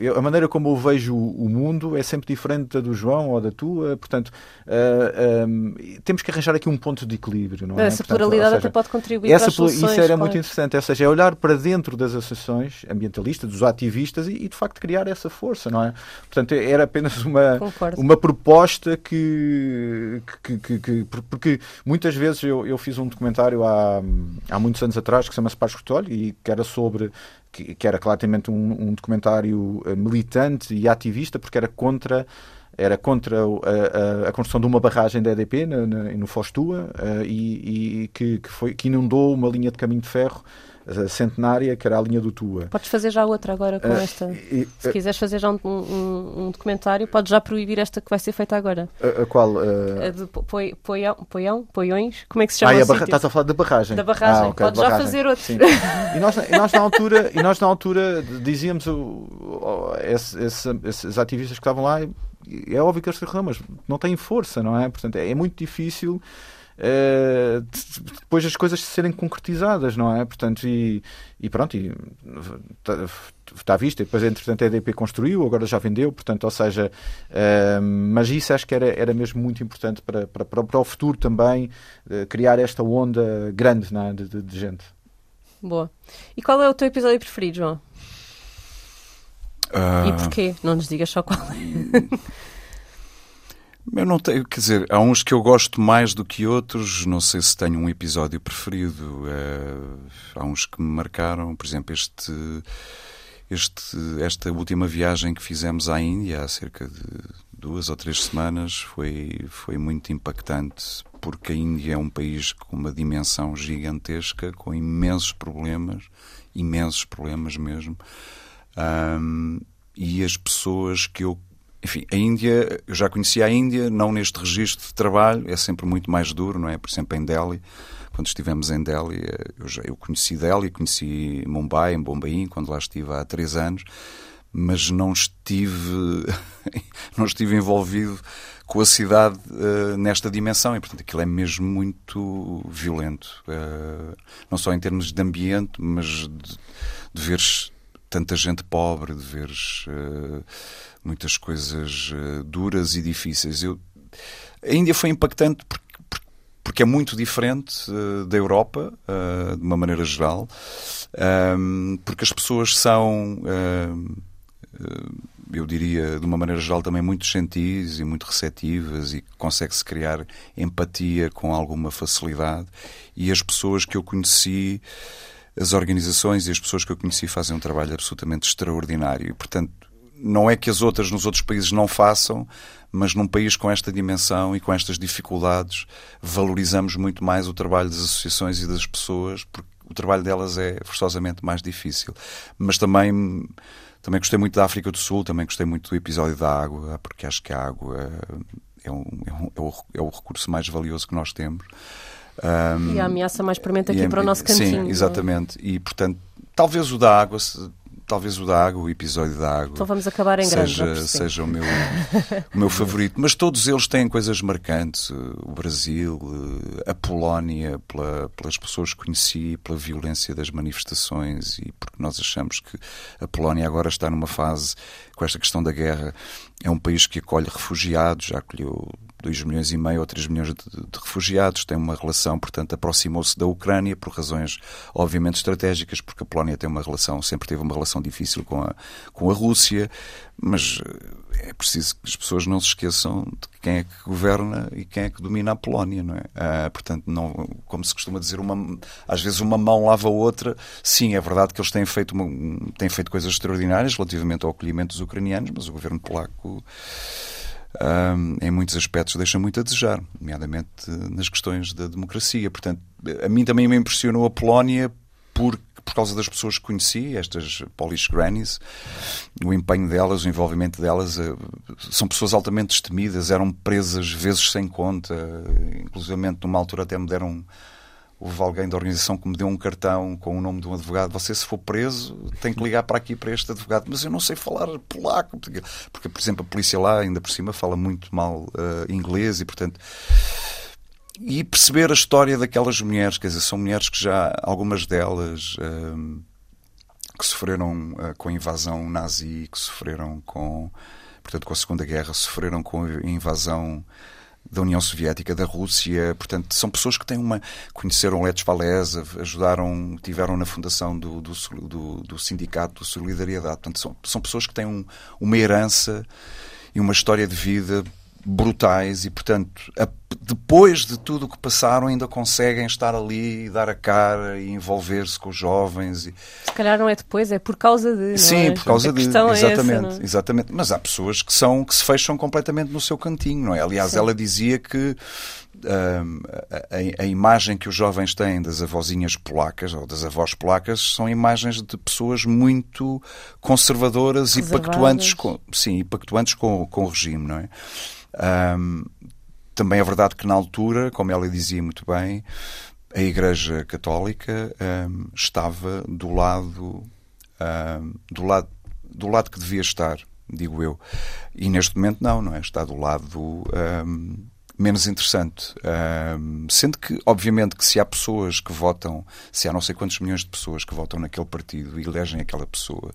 eu, a maneira como eu vejo o mundo é sempre diferente da do João ou da tua, portanto uh, ah, um, temos que arranjar aqui um ponto de equilíbrio. Não é? Essa portanto, pluralidade seja, até pode contribuir essa, para as soluções, Isso era claro. muito interessante, ou seja, é olhar para dentro das associações ambientalistas, dos ativistas e, e, de facto criar essa força, não é? Portanto, era apenas uma, uma proposta que, que, que, que, Porque muitas vezes eu, eu fiz um documentário há, há muitos anos atrás que se chama-se Paz e que era sobre que, que era claramente um, um, documentário eh, militante e ativista, porque era contra era contra a, a, a, construção de uma barragem da EDP no, no Fostua uh, e, e que, que, foi, que inundou uma linha de caminho de ferro centenária, que era a linha do Tua. Podes fazer já outra agora com uh, esta. Se uh, quiseres fazer já um, um, um, documentário, podes já proibir esta que vai ser feita agora. A, a qual? A de Poião, Poião, Poiões? Como é que se chama? Ah, barra... Estás a falar da barragem. Da barragem. Ah, okay, podes já barragem. fazer outro. Sim. E nós, e nós, na altura, e nós na altura dizíamos o, o, esse, esse, esses ativistas que estavam lá, é óbvio que eles reclamam, mas não têm força, não é? Portanto, é, é muito difícil Uh, depois as coisas serem concretizadas, não é? Portanto, e, e pronto, está, está visto. E depois, entretanto, a EDP construiu, agora já vendeu, portanto, ou seja, uh, mas isso acho que era, era mesmo muito importante para, para, para o futuro também, uh, criar esta onda grande é? de, de, de gente. Boa. E qual é o teu episódio preferido, João? Uh... E porquê? Não nos digas só qual é. [laughs] Eu não tenho, quer dizer, há uns que eu gosto mais do que outros, não sei se tenho um episódio preferido. É, há uns que me marcaram, por exemplo, este, este, esta última viagem que fizemos à Índia há cerca de duas ou três semanas foi, foi muito impactante, porque a Índia é um país com uma dimensão gigantesca, com imensos problemas, imensos problemas mesmo. Um, e as pessoas que eu enfim, a Índia, eu já conhecia a Índia, não neste registro de trabalho, é sempre muito mais duro, não é? Por exemplo, em Delhi, quando estivemos em Delhi, eh, eu, já, eu conheci Delhi, conheci Mumbai, em Bombaim, quando lá estive há três anos, mas não estive, [laughs] não estive envolvido com a cidade uh, nesta dimensão e, portanto, aquilo é mesmo muito violento, uh, não só em termos de ambiente, mas de, de veres tanta gente pobre, de veres. Uh, muitas coisas uh, duras e difíceis. Eu, a Índia foi impactante porque, porque é muito diferente uh, da Europa, uh, de uma maneira geral, um, porque as pessoas são, eu diria, de uma maneira geral, também muito gentis e muito receptivas e consegue-se criar empatia com alguma facilidade. E as pessoas que eu conheci as organizações e as pessoas que eu conheci fazem um trabalho absolutamente extraordinário. E, portanto, não é que as outras nos outros países não façam, mas num país com esta dimensão e com estas dificuldades, valorizamos muito mais o trabalho das associações e das pessoas, porque o trabalho delas é forçosamente mais difícil. Mas também, também gostei muito da África do Sul, também gostei muito do episódio da água, porque acho que a água é, um, é, um, é, o, é o recurso mais valioso que nós temos. Um, e a ameaça mais premente aqui para o nosso cantinho. Sim, exatamente. É? E, portanto, talvez o da água talvez o da água, o episódio da água. Então vamos acabar em seja, grande. Seja o meu, o meu favorito. Mas todos eles têm coisas marcantes. O Brasil, a Polónia, pela, pelas pessoas que conheci, pela violência das manifestações e porque nós achamos que a Polónia agora está numa fase, com esta questão da guerra, é um país que acolhe refugiados, já acolheu 2 milhões e meio ou 3 milhões de, de refugiados, tem uma relação, portanto, aproximou-se da Ucrânia por razões obviamente estratégicas, porque a Polónia tem uma relação, sempre teve uma relação difícil com a, com a Rússia, mas eh, é preciso que as pessoas não se esqueçam de quem é que governa e quem é que domina a Polónia, não é? Ah, portanto, não, como se costuma dizer, uma, às vezes uma mão lava a outra. Sim, é verdade que eles têm feito, uma, têm feito coisas extraordinárias relativamente ao acolhimento dos ucranianos, mas o governo polaco um, em muitos aspectos deixa muito a desejar, nomeadamente nas questões da democracia. Portanto, a mim também me impressionou a Polónia por, por causa das pessoas que conheci, estas Polish Grannies, o empenho delas, o envolvimento delas. Eh, são pessoas altamente destemidas, eram presas vezes sem conta, inclusive numa altura até me deram houve alguém da organização que me deu um cartão com o nome de um advogado. Você, se for preso, tem que ligar para aqui para este advogado. Mas eu não sei falar polaco, porque, por exemplo, a polícia lá, ainda por cima, fala muito mal uh, inglês e, portanto. E perceber a história daquelas mulheres, quer dizer, são mulheres que já, algumas delas. Uh, que sofreram uh, com a invasão nazi, que sofreram com, portanto, com a Segunda Guerra, sofreram com a invasão da União Soviética, da Rússia, portanto, são pessoas que têm uma. conheceram Letes Valesa, ajudaram, tiveram na fundação do, do, do, do Sindicato de Solidariedade. Portanto, são, são pessoas que têm um, uma herança e uma história de vida brutais e, portanto, a, depois de tudo o que passaram, ainda conseguem estar ali e dar a cara e envolver-se com os jovens. E... Se calhar não é depois, é por causa de. Sim, é? por causa de. Exatamente, é essa, exatamente. Mas há pessoas que são que se fecham completamente no seu cantinho, não é? Aliás, Sim. ela dizia que a, a, imagem que os jovens têm das avózinhas polacas ou das avós polacas são imagens de pessoas muito conservadoras e pactuantes com, sim, e pactuantes com, com o regime, não é? Um, também é verdade que na altura, como ela dizia muito bem, a Igreja Católica um, estava do lado, um, do lado do lado que devia estar, digo eu. E neste momento não, não é? Está do lado menos interessante. sendo que, obviamente, que se há pessoas que votam, se há não sei quantos milhões de pessoas que votam naquele partido e elegem aquela pessoa,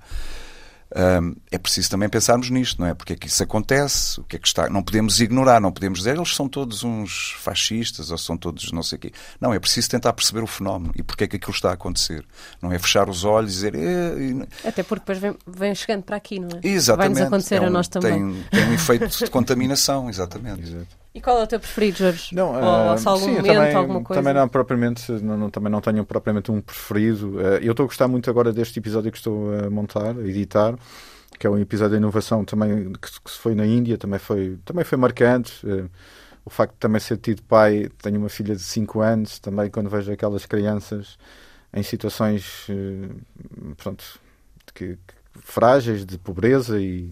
um, é preciso também pensarmos nisto, não é? Porque é que isso acontece, o que é que está. Não podemos ignorar, não podemos dizer eles são todos uns fascistas ou são todos não sei o quê. Não, é preciso tentar perceber o fenómeno e porque é que aquilo está a acontecer. Não é fechar os olhos e dizer. Eh, Até porque depois vem, vem, chegando para aqui, não é? Exatamente. Vai-nos acontecer é um, a nós também. Tem, tem um efeito de [laughs] contaminação, exatamente. Exato. E qual é o teu preferido, Jorge? Não, Ou uh, se algum sim, momento, também, alguma coisa? Também não, propriamente, não, não, também não tenho propriamente um preferido. Uh, eu estou a gostar muito agora deste episódio que estou a montar, a editar que é um episódio de inovação também que, que se foi na Índia, também foi, também foi marcante. Uh, o facto de também ser tido pai, tenho uma filha de 5 anos, também quando vejo aquelas crianças em situações pronto, que, que, frágeis, de pobreza e,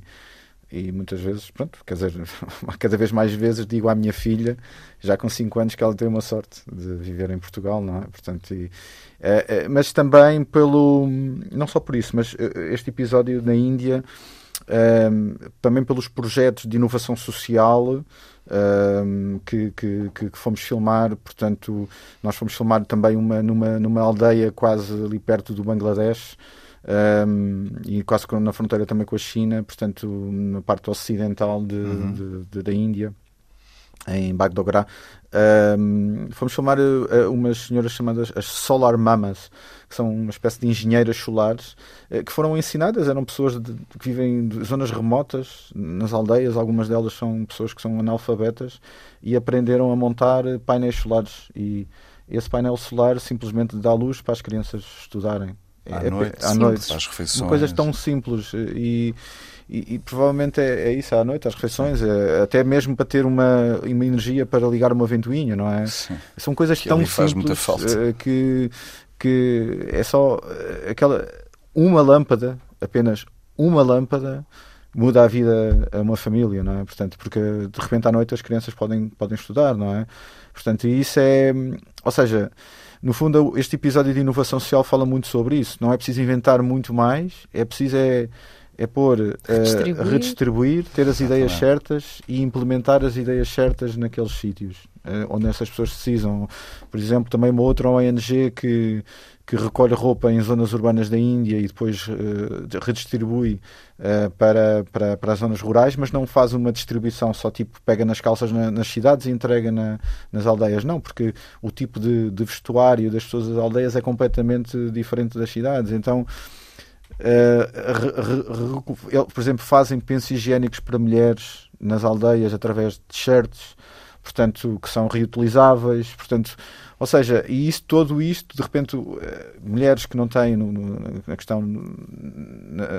e muitas vezes, pronto, quer dizer, [laughs] cada vez mais vezes digo à minha filha, já com 5 anos, que ela tem uma sorte de viver em Portugal, não é? Portanto, e, é, é, mas também pelo, não só por isso, mas eh, este episódio na Índia, um, também pelos projetos de inovação social um, que, que, que, fomos filmar, portanto, nós fomos filmar também uma, numa, numa aldeia quase ali perto do Bangladesh, um, e quase na fronteira também com a China, portanto, na parte ocidental de, uhum. de, de, da Índia, em Bagdogra. Um, fomos filmar uh, umas senhoras chamadas as Solar Mamas, que são uma espécie de engenheiras solares, uh, que foram ensinadas, eram pessoas de, que vivem em zonas remotas, nas aldeias, algumas delas são pessoas que são analfabetas, e aprenderam a montar painéis solares. E esse painel solar simplesmente dá luz para as crianças estudarem à é, noite, à noite. às refeições. Coisas tão simples e, e, e provavelmente é, é, isso à noite, às refeições, é, até mesmo para ter uma, uma energia para ligar uma ventoinha, não é? Sim. São coisas que tão simples eh, que, que é só eh, aquela uma lâmpada, apenas uma lâmpada muda a vida a uma família, não é? Portanto, porque de repente à noite as crianças podem, podem estudar, não é? Portanto, isso é. Ou seja, no fundo, este episódio de inovação social fala muito sobre isso. Não é preciso inventar muito mais, é preciso é, é pôr, redistribuir. Uh, redistribuir, ter as ideias ah, certas e implementar as ideias certas naqueles sítios uh, onde essas pessoas precisam. Por exemplo, também uma outra ONG que que recolhe roupa em zonas urbanas da Índia e depois uh, redistribui uh, para, para, para as zonas rurais, mas não faz uma distribuição só tipo pega nas calças na, nas cidades e entrega na, nas aldeias. Não, porque o tipo de, de, vestuário das pessoas das aldeias é completamente diferente das cidades. Então, uh, por exemplo, fazem pensos higiênicos para mulheres nas aldeias através de t-shirts, portanto, que são reutilizáveis, portanto ou seja, e isso, todo isto, de repente, eh, mulheres que não têm no, no, na questão no,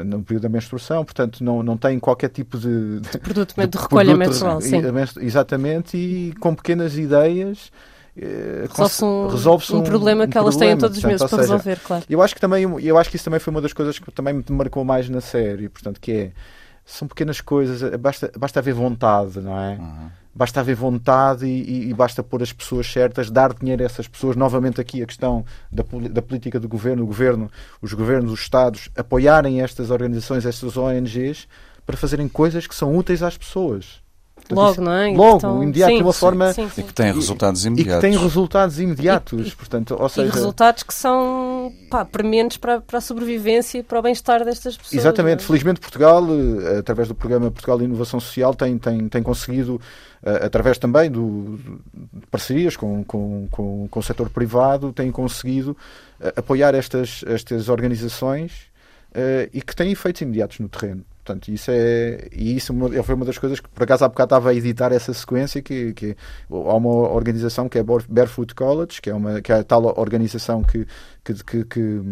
no, período da menstruação, portanto, não, não têm qualquer tipo de, de produto de, de recolha produto, menstrual, sim. Exatamente, e com pequenas ideias eh, resolve-se um, resolve um, um, problema um que elas problema, têm todos os meses para seja, resolver, claro. Eu acho que também, eu acho que isso também foi uma das coisas que também me marcou mais na série, portanto, que é são pequenas coisas, basta, basta haver vontade, não é? Uhum basta haver vontade e, e, basta pôr as pessoas certas, dar dinheiro a essas pessoas. Novamente aqui a questão da, da política do governo, o governo, os governos, os Estados apoiarem estas organizações, estas ONGs para fazerem coisas que são úteis às pessoas. Logo, não é? Logo, então, imediato, sim, de uma forma. Sim, sim. E que tem resultados imediatos. E que tem resultados imediatos. E, portanto, ou seja... e resultados que são pá, prementes para, para a sobrevivência e para o bem-estar destas pessoas. Exatamente. É? Felizmente, Portugal, eh, através do programa Portugal de Inovação Social, tem, tem, tem conseguido, eh, através também do, de parcerias com, com, com, com o setor privado, tem conseguido eh, apoiar estas, estas organizações e que têm efeitos imediatos no terreno. Portanto, isso é. E isso é foi uma das coisas que, por acaso, há bocado estava a editar essa sequência. Que, que há uma organização que é Barefoot College, que é, uma, que é a tal organização que, que, que, que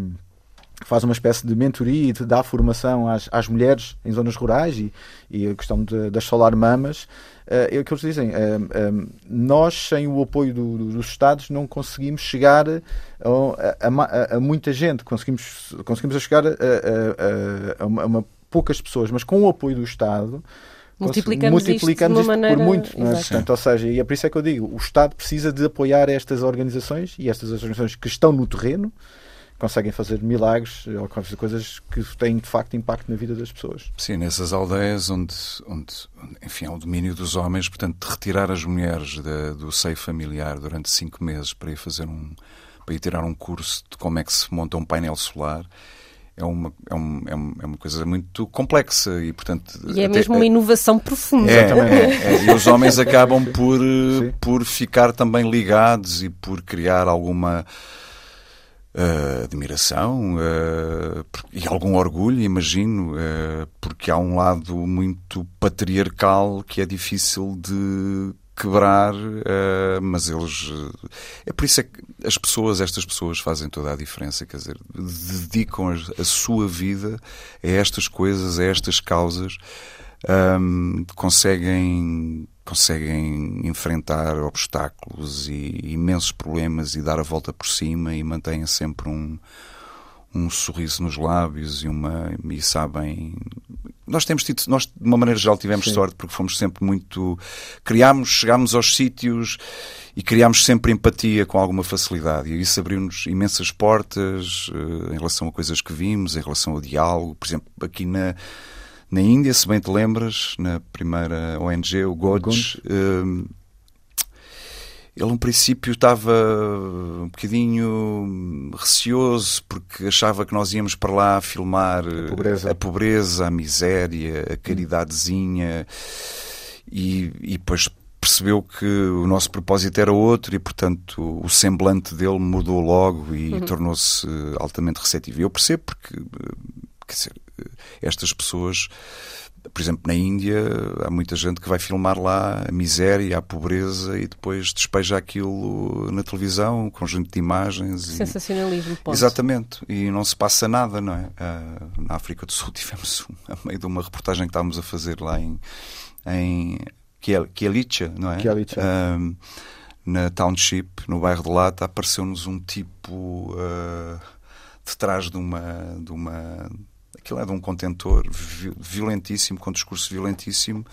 faz uma espécie de mentoria e dá formação às, às mulheres em zonas rurais e, e a questão de, das solar mamas. Uh, é o que eles dizem. Uh, nós, sem o apoio do, do, dos Estados, não conseguimos chegar a, a, a, a muita gente. Conseguimos, conseguimos chegar a, uma poucas pessoas, mas com o apoio do Estado, multiplicamos, multiplicamos isto, maneira... por muito. Não é? Portanto, ou seja, e é por isso é que eu digo, o Estado precisa de apoiar estas organizações e estas organizações que estão no terreno conseguem fazer milagres ou coisas que têm de facto impacto na vida das pessoas. Sim, nessas aldeias onde, onde enfim, é o domínio dos homens, portanto, de retirar as mulheres de, do seio familiar durante cinco meses para ir fazer um para ir tirar um curso de como é que se monta um painel solar é uma, é, um, é, uma coisa muito complexa e, portanto... E é até, mesmo uma inovação profunda. É, é, é, e os homens acabam por, [laughs] por ficar também ligados e por criar alguma... Uh, admiração uh, e algum orgulho, imagino, uh, porque há um lado muito patriarcal que é difícil de quebrar, uh, mas eles. Uh, é por isso é que as pessoas, estas pessoas, fazem toda a diferença, quer dizer, dedicam a, a sua vida a estas coisas, a estas causas, um, conseguem, conseguem enfrentar obstáculos e imensos problemas e dar a volta por cima e mantêm sempre um um sorriso nos lábios e uma e sabem nós temos tido nós de uma maneira geral tivemos Sim. sorte porque fomos sempre muito criámos chegámos aos sítios e criámos sempre empatia com alguma facilidade. E isso abriu-nos imensas portas uh, em relação a coisas que vimos em relação ao diálogo. Por exemplo aqui na na Índia se bem te lembras na primeira ONG o GODS ele, no princípio, estava um bocadinho receoso porque achava que nós íamos para lá filmar a pobreza, a, pobreza, a miséria, a caridadezinha e, e depois percebeu que o nosso propósito era outro e, portanto, o semblante dele mudou logo e uhum. tornou-se altamente receptivo. E eu percebo porque, quer dizer, estas pessoas por exemplo, na Índia há muita gente que vai filmar lá a miséria, a pobreza e depois despeja aquilo na televisão, um conjunto de imagens. Sensacionalismo, e... Exatamente. E não se passa nada, não é? Uh, na África do Sul [laughs] tivemos, um, a meio de uma reportagem que estávamos a fazer lá em, em Kielicha, não é? Kielicha. Uh, na Township, no bairro de Lata, apareceu-nos um tipo uh, de trás de uma, de uma. Aquilo é de um contentor violentíssimo, com discurso violentíssimo,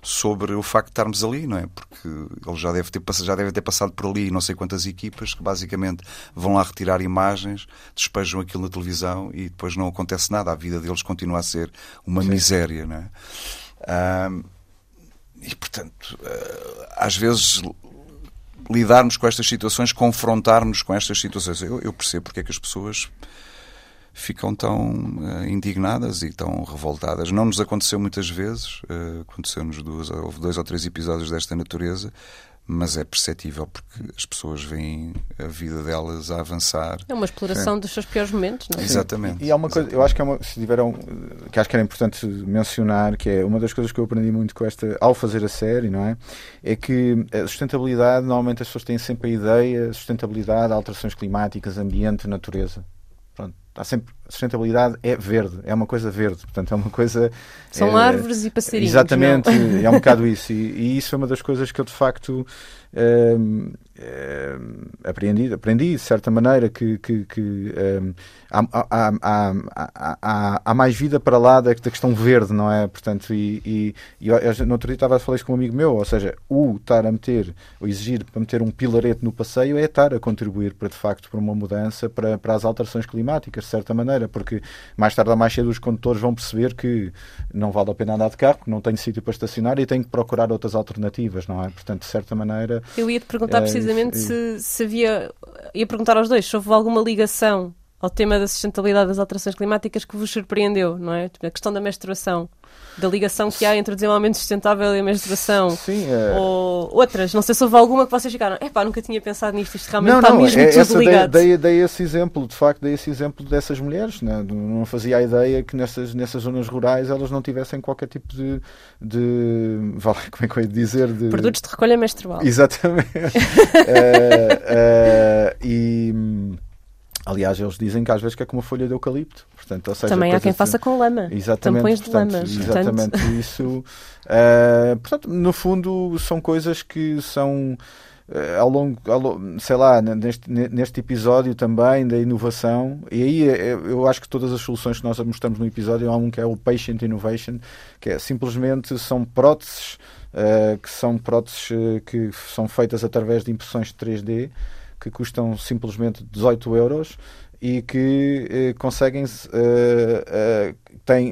sobre o facto de estarmos ali, não é? Porque ele já deve ter, já deve ter passado por ali não sei quantas equipas que basicamente vão lá retirar imagens, despejam aquilo na televisão e depois não acontece nada. A vida deles continua a ser uma Sim. miséria, não é? E portanto, uh, às vezes lidarmos com estas situações, confrontarmos com estas situações. Eu, eu percebo porque é que as pessoas ficam tão uh, indignadas e tão revoltadas. Não nos aconteceu muitas vezes, uh, aconteceu-nos duas, houve dois ou três episódios desta natureza, mas é perceptível porque as pessoas veem a vida delas a avançar. É uma exploração Sim. dos seus piores momentos, não é? Exatamente. E, e há uma coisa, eu acho que é uma, se tiveram, que acho que era importante mencionar, que é uma das coisas que eu aprendi muito com esta, ao fazer a série, não é? É que a sustentabilidade, normalmente as pessoas têm sempre a ideia, sustentabilidade, alterações climáticas, ambiente, natureza. Há sempre sustentabilidade é verde, é uma coisa verde, portanto é uma coisa são é, árvores e passarinhos. Exatamente, é um bocado isso e, e, isso é uma das coisas que eu de facto um, um, aprendi, aprendi de certa maneira que, que, que um, há, há, há, há, há, mais vida para lá da, da questão verde, não é? Portanto, e, e, e eu, no outro dia estava a falar isso com um amigo meu, ou seja, o estar a meter, ou exigir para meter um pilarete no passeio é estar a contribuir para de facto para uma mudança para, para as alterações climáticas, de certa maneira, porque mais tarde ou mais cedo os condutores vão perceber que não vale a pena andar de carro, que não tenho sítio para estacionar e tenho que procurar outras alternativas, não é? Portanto, de certa maneira. Eu ia te perguntar é, precisamente é, se, se havia. ia perguntar aos dois se houve alguma ligação ao tema da sustentabilidade das alterações climáticas que vos surpreendeu, não é? A questão da menstruação da ligação que há entre o desenvolvimento sustentável e a menstruação. Sim, é... Ou outras. Não sei se houve alguma que vocês ficaram, epá, nunca tinha pensado nisto, isto realmente não, está não, mesmo é, tudo ligado. Dei, dei, dei, esse exemplo, de facto, dei esse exemplo dessas mulheres. Né? Não fazia a ideia que nessas, nessas zonas rurais elas não tivessem qualquer tipo de. de [laughs] como é que eu ia dizer? De... Produtos de recolha menstrual. Exatamente. uh, [laughs] uh, e. Aliás, eles dizem que às vezes que é como uma folha de eucalipto. Portanto, ou seja, Também há quem faça com lama. Exatamente. Tampões portanto, de lama. Exatamente portanto... isso. Uh, [laughs] portanto, no fundo, são coisas que são uh, ao, longo, ao sei lá, neste, neste episódio também da inovação. E aí eh, eu acho que todas as soluções que nós mostramos no episódio há um que é o Patient Innovation, que é simplesmente são próteses. Uh, que são próteses que são feitas através de impressões de 3D que custam simplesmente 18 euros e que eh, conseguem eh, eh,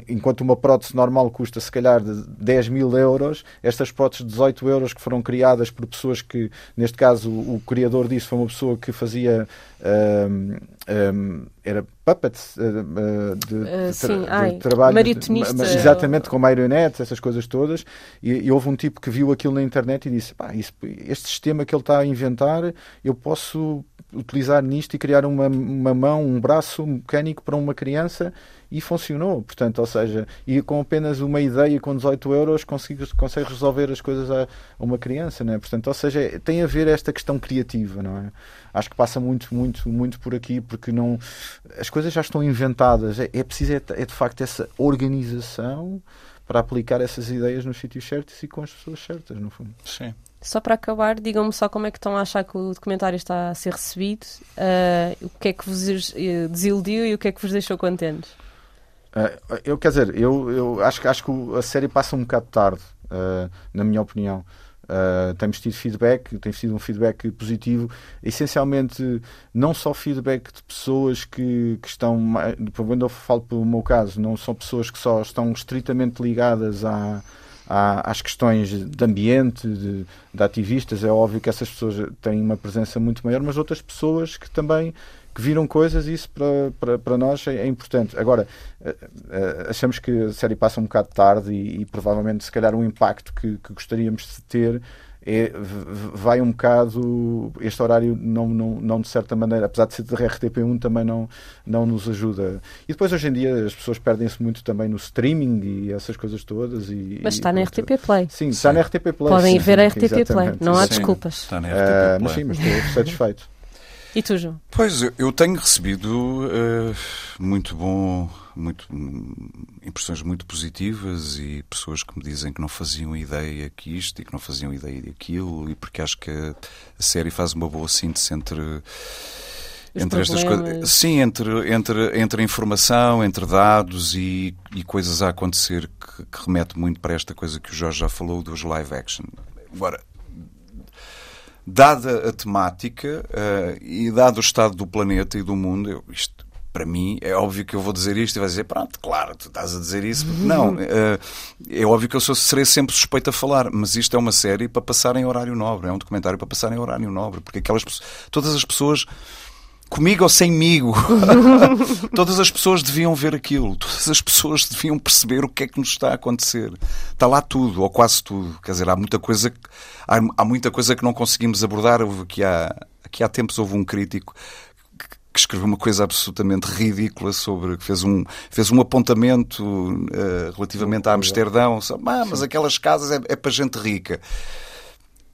enquanto uma prótese normal custa se calhar de 10 mil euros, estas próteses de 18 euros que foram criadas por pessoas que, neste caso, o, o criador disso foi uma pessoa que fazia um, um, era puppets uh, de, uh, sim, de, ai, trabalho marionista. exatamente com marionetes, essas coisas todas e, e, houve um tipo que viu aquilo na internet e disse, pá, isso, este sistema que ele está a inventar eu posso utilizar nisto e criar uma, uma mão, um braço mecânico para uma criança e funcionou. Portanto, ou seja, e com apenas uma ideia, com 18 euros, consegue, consegue resolver as coisas a, uma criança, não é? Portanto, ou seja, tem a ver esta questão criativa, não é? Acho que passa muito, muito, muito por aqui, porque não as coisas já estão inventadas. É, é preciso, é, é de facto essa organização para aplicar essas ideias nos sítios certos e com as pessoas certas, no fundo. Sim. Só para acabar, digam-me só como é que estão a achar que o documentário está a ser recebido, uh, o que é que vos eh, desiludiu e o que é que vos deixou contentes. Uh, eu, quer dizer, eu, eu acho, acho que a série passa um bocado tarde, uh, na minha opinião. Uh, temos tido feedback, tem sido um feedback positivo, essencialmente não só feedback de pessoas que, que estão, quando eu falo pelo meu caso, não são pessoas que só estão estritamente ligadas à, à, às questões de ambiente, de, de, ativistas, é óbvio que essas pessoas têm uma presença muito maior, mas outras pessoas que também que viram coisas isso para, para, para nós é, é importante. Agora, uh, uh, achamos que a série passa um bocado tarde e, e provavelmente, se calhar, o impacto que, que gostaríamos de ter é, vai um bocado. Este horário, não, não, não de certa maneira, apesar de ser de RTP1, também não, não nos ajuda. E depois, hoje em dia, as pessoas perdem-se muito também no streaming e essas coisas todas. E, mas está e, na RTP Play. Sim, está na RTP Play. Podem ir ver a RTP Play, não há desculpas. Está na RTP Play. Uh, mas sim, mas estou satisfeito. E tu, João? Pois, eu- tenho recebido eh, muito bom, muito, impressões muito positivas e pessoas que me dizem que não faziam ideia que isto e que não faziam ideia daquilo e porque acho que a, a série faz uma boa síntese entre Os entre estas coisas, sim, entre, entre, entre informação, entre dados e, e coisas a acontecer que, que remete muito para esta coisa que o Jorge já falou dos live action. Agora, dada a temática eh, e dado o estado do planeta e do mundo, eu- isto para mim é óbvio que eu vou dizer isto e vai dizer, pronto, claro, tu estás a dizer isso. Não, eh, é óbvio que eu sou, serei sempre suspeito a falar, mas isto é uma série para passar em horário nobre, é um documentário para passar em horário nobre, porque aquelas todas as pessoas comigo ou semigo. [laughs] Todas as pessoas deviam ver aquilo. Todas as pessoas deviam perceber o que é que nos está a acontecer. Está lá tudo, ou quase tudo. Quer dizer, há muita coisa que, há, há muita coisa que não conseguimos abordar. Houve aqui há, aqui há tempos houve um crítico que, escreveu uma coisa absolutamente ridícula sobre que fez um fez um apontamento eh, relativamente a Amsterdão. "Ah, mas aquelas casas é, é para gente rica.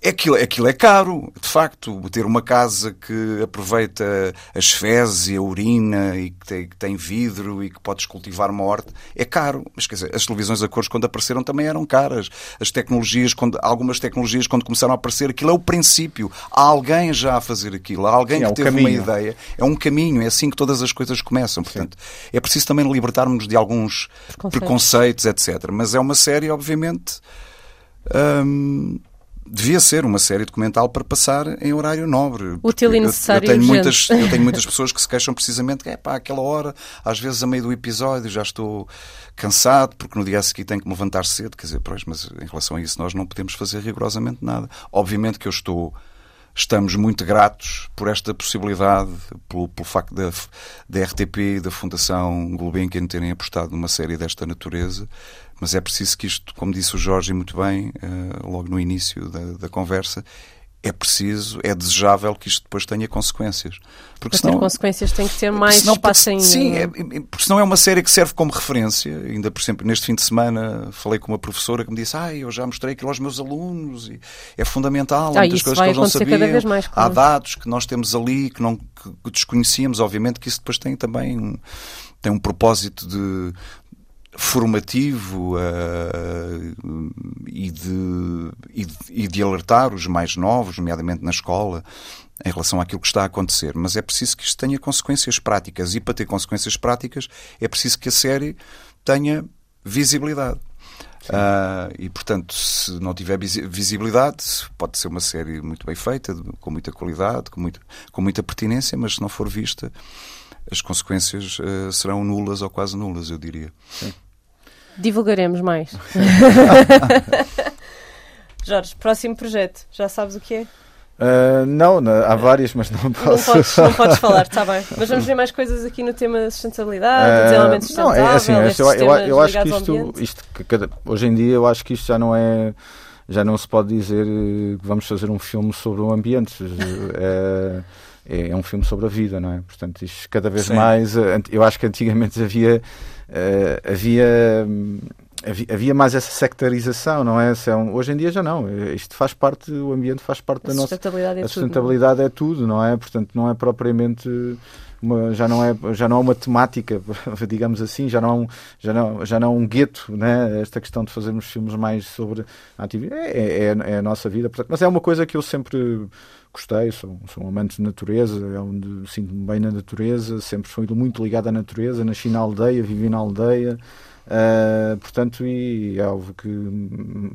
Aquilo, aquilo é caro, de facto. Ter uma casa que aproveita as fezes e a urina e que tem, que tem vidro e que podes cultivar uma horta é caro. Mas quer dizer, as televisões a cores quando apareceram também eram caras. As tecnologias, quando, algumas tecnologias quando começaram a aparecer, aquilo é o princípio. Há alguém já a fazer aquilo, há alguém Sim, é que o teve uma caminho. ideia. É um caminho, é assim que todas as coisas começam. Portanto, é preciso também libertarmos de alguns Preconceitos. preconceitos, etc. Mas é uma série, obviamente. hum, devia ser uma série documental para passar em horário nobre. Útil e eu- necessário Eu, tenho e muitas, eu tenho muitas [laughs] pessoas que se queixam precisamente que é pá, aquela hora, às vezes a meio do episódio, já estou cansado porque no dia a seguir tenho que me levantar cedo. Quer dizer, pois, mas em relação a isso nós não podemos fazer rigorosamente nada. Obviamente que eu estou. Estamos muito gratos por esta possibilidade, pelo, pelo facto da, da RTP e da Fundação Gulbenkian terem apostado numa série desta natureza, mas é preciso que isto, como disse o Jorge muito bem, eh, logo no início da, da conversa, é preciso, é desejável que isto depois tenha consequências. Porque Para ter consequências tem que ter mais senão, espaço porque- ainda. Sim, é, é- porque senão é uma série que serve como referência. Ainda, por exemplo, neste fim de semana falei com uma professora que me disse: Ah, eu já mostrei aquilo aos meus alunos e é fundamental. há Ah, muitas coisas que eles não sabiam. mais, Há dados que nós temos ali que não que desconhecíamos. Obviamente que isso depois tem também um, tem um propósito de formativo eh, e, de, e, de, e de alertar os mais novos, nomeadamente na escola, em relação àquilo que está a acontecer. Mas é preciso que isto tenha consequências práticas. E para ter consequências práticas é preciso que a série tenha visibilidade. Ah, e portanto, se não tiver visi- visibilidade, pode ser uma série muito bem feita, com muita qualidade, com muita, com muita pertinência, mas se não for vista, as consequências ah, serão nulas ou quase nulas, eu diria. Divulgaremos mais. [laughs] Jorge, próximo projeto. Já sabes o que é? Ah, não, na- há várias, mas não Não posso. podes, não podes [laughs] falar, está bem. Mas vamos ver mais coisas aqui no tema da sustentabilidade, Ah, desenvolvimento não, sustentável, é assim, estes eu, eu, temas eu acho que isto, isto que cada- hoje em dia eu acho que isto já não é já não se pode dizer eh, que vamos fazer um filme sobre o ambiente é, é um filme sobre a vida não é portanto isto cada vez Sim. mais eh, eu acho que antigamente [laughs] havia eh, havia hum, havia- Havia mais essa sectarização, não é? Se é um- Hoje em dia já não. Isto faz parte, o ambiente faz parte A da nossa, sustentabilidade é a tudo. sustentabilidade é tudo, não é? Portanto, não é propriamente uma, já não é já não é uma temática, [laughs] digamos assim, já não é um, já não já não é um gueto, né? Esta questão de fazermos filmes mais sobre a atividade é, é, é a nossa vida, portanto, mas é uma coisa que eu sempre gostei, sou, sou um amante de natureza, é onde sinto-me bem na natureza, sempre fui muito ligado à natureza, nasci na aldeia, vivi na aldeia. ah, portanto, e é óbvio que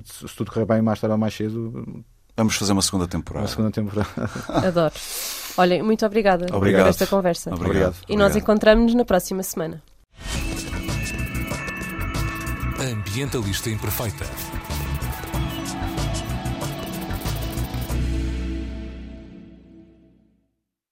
se tudo correr bem mais tarde ou mais cedo, Vamos fazer uma segunda temporada. na segunda temporada. Adoro. [laughs] Olhem, muito obrigada Obrigado. por esta conversa. Obrigado. E nós Obrigado. encontramos-nos na próxima semana. Ambientalista Imperfeita.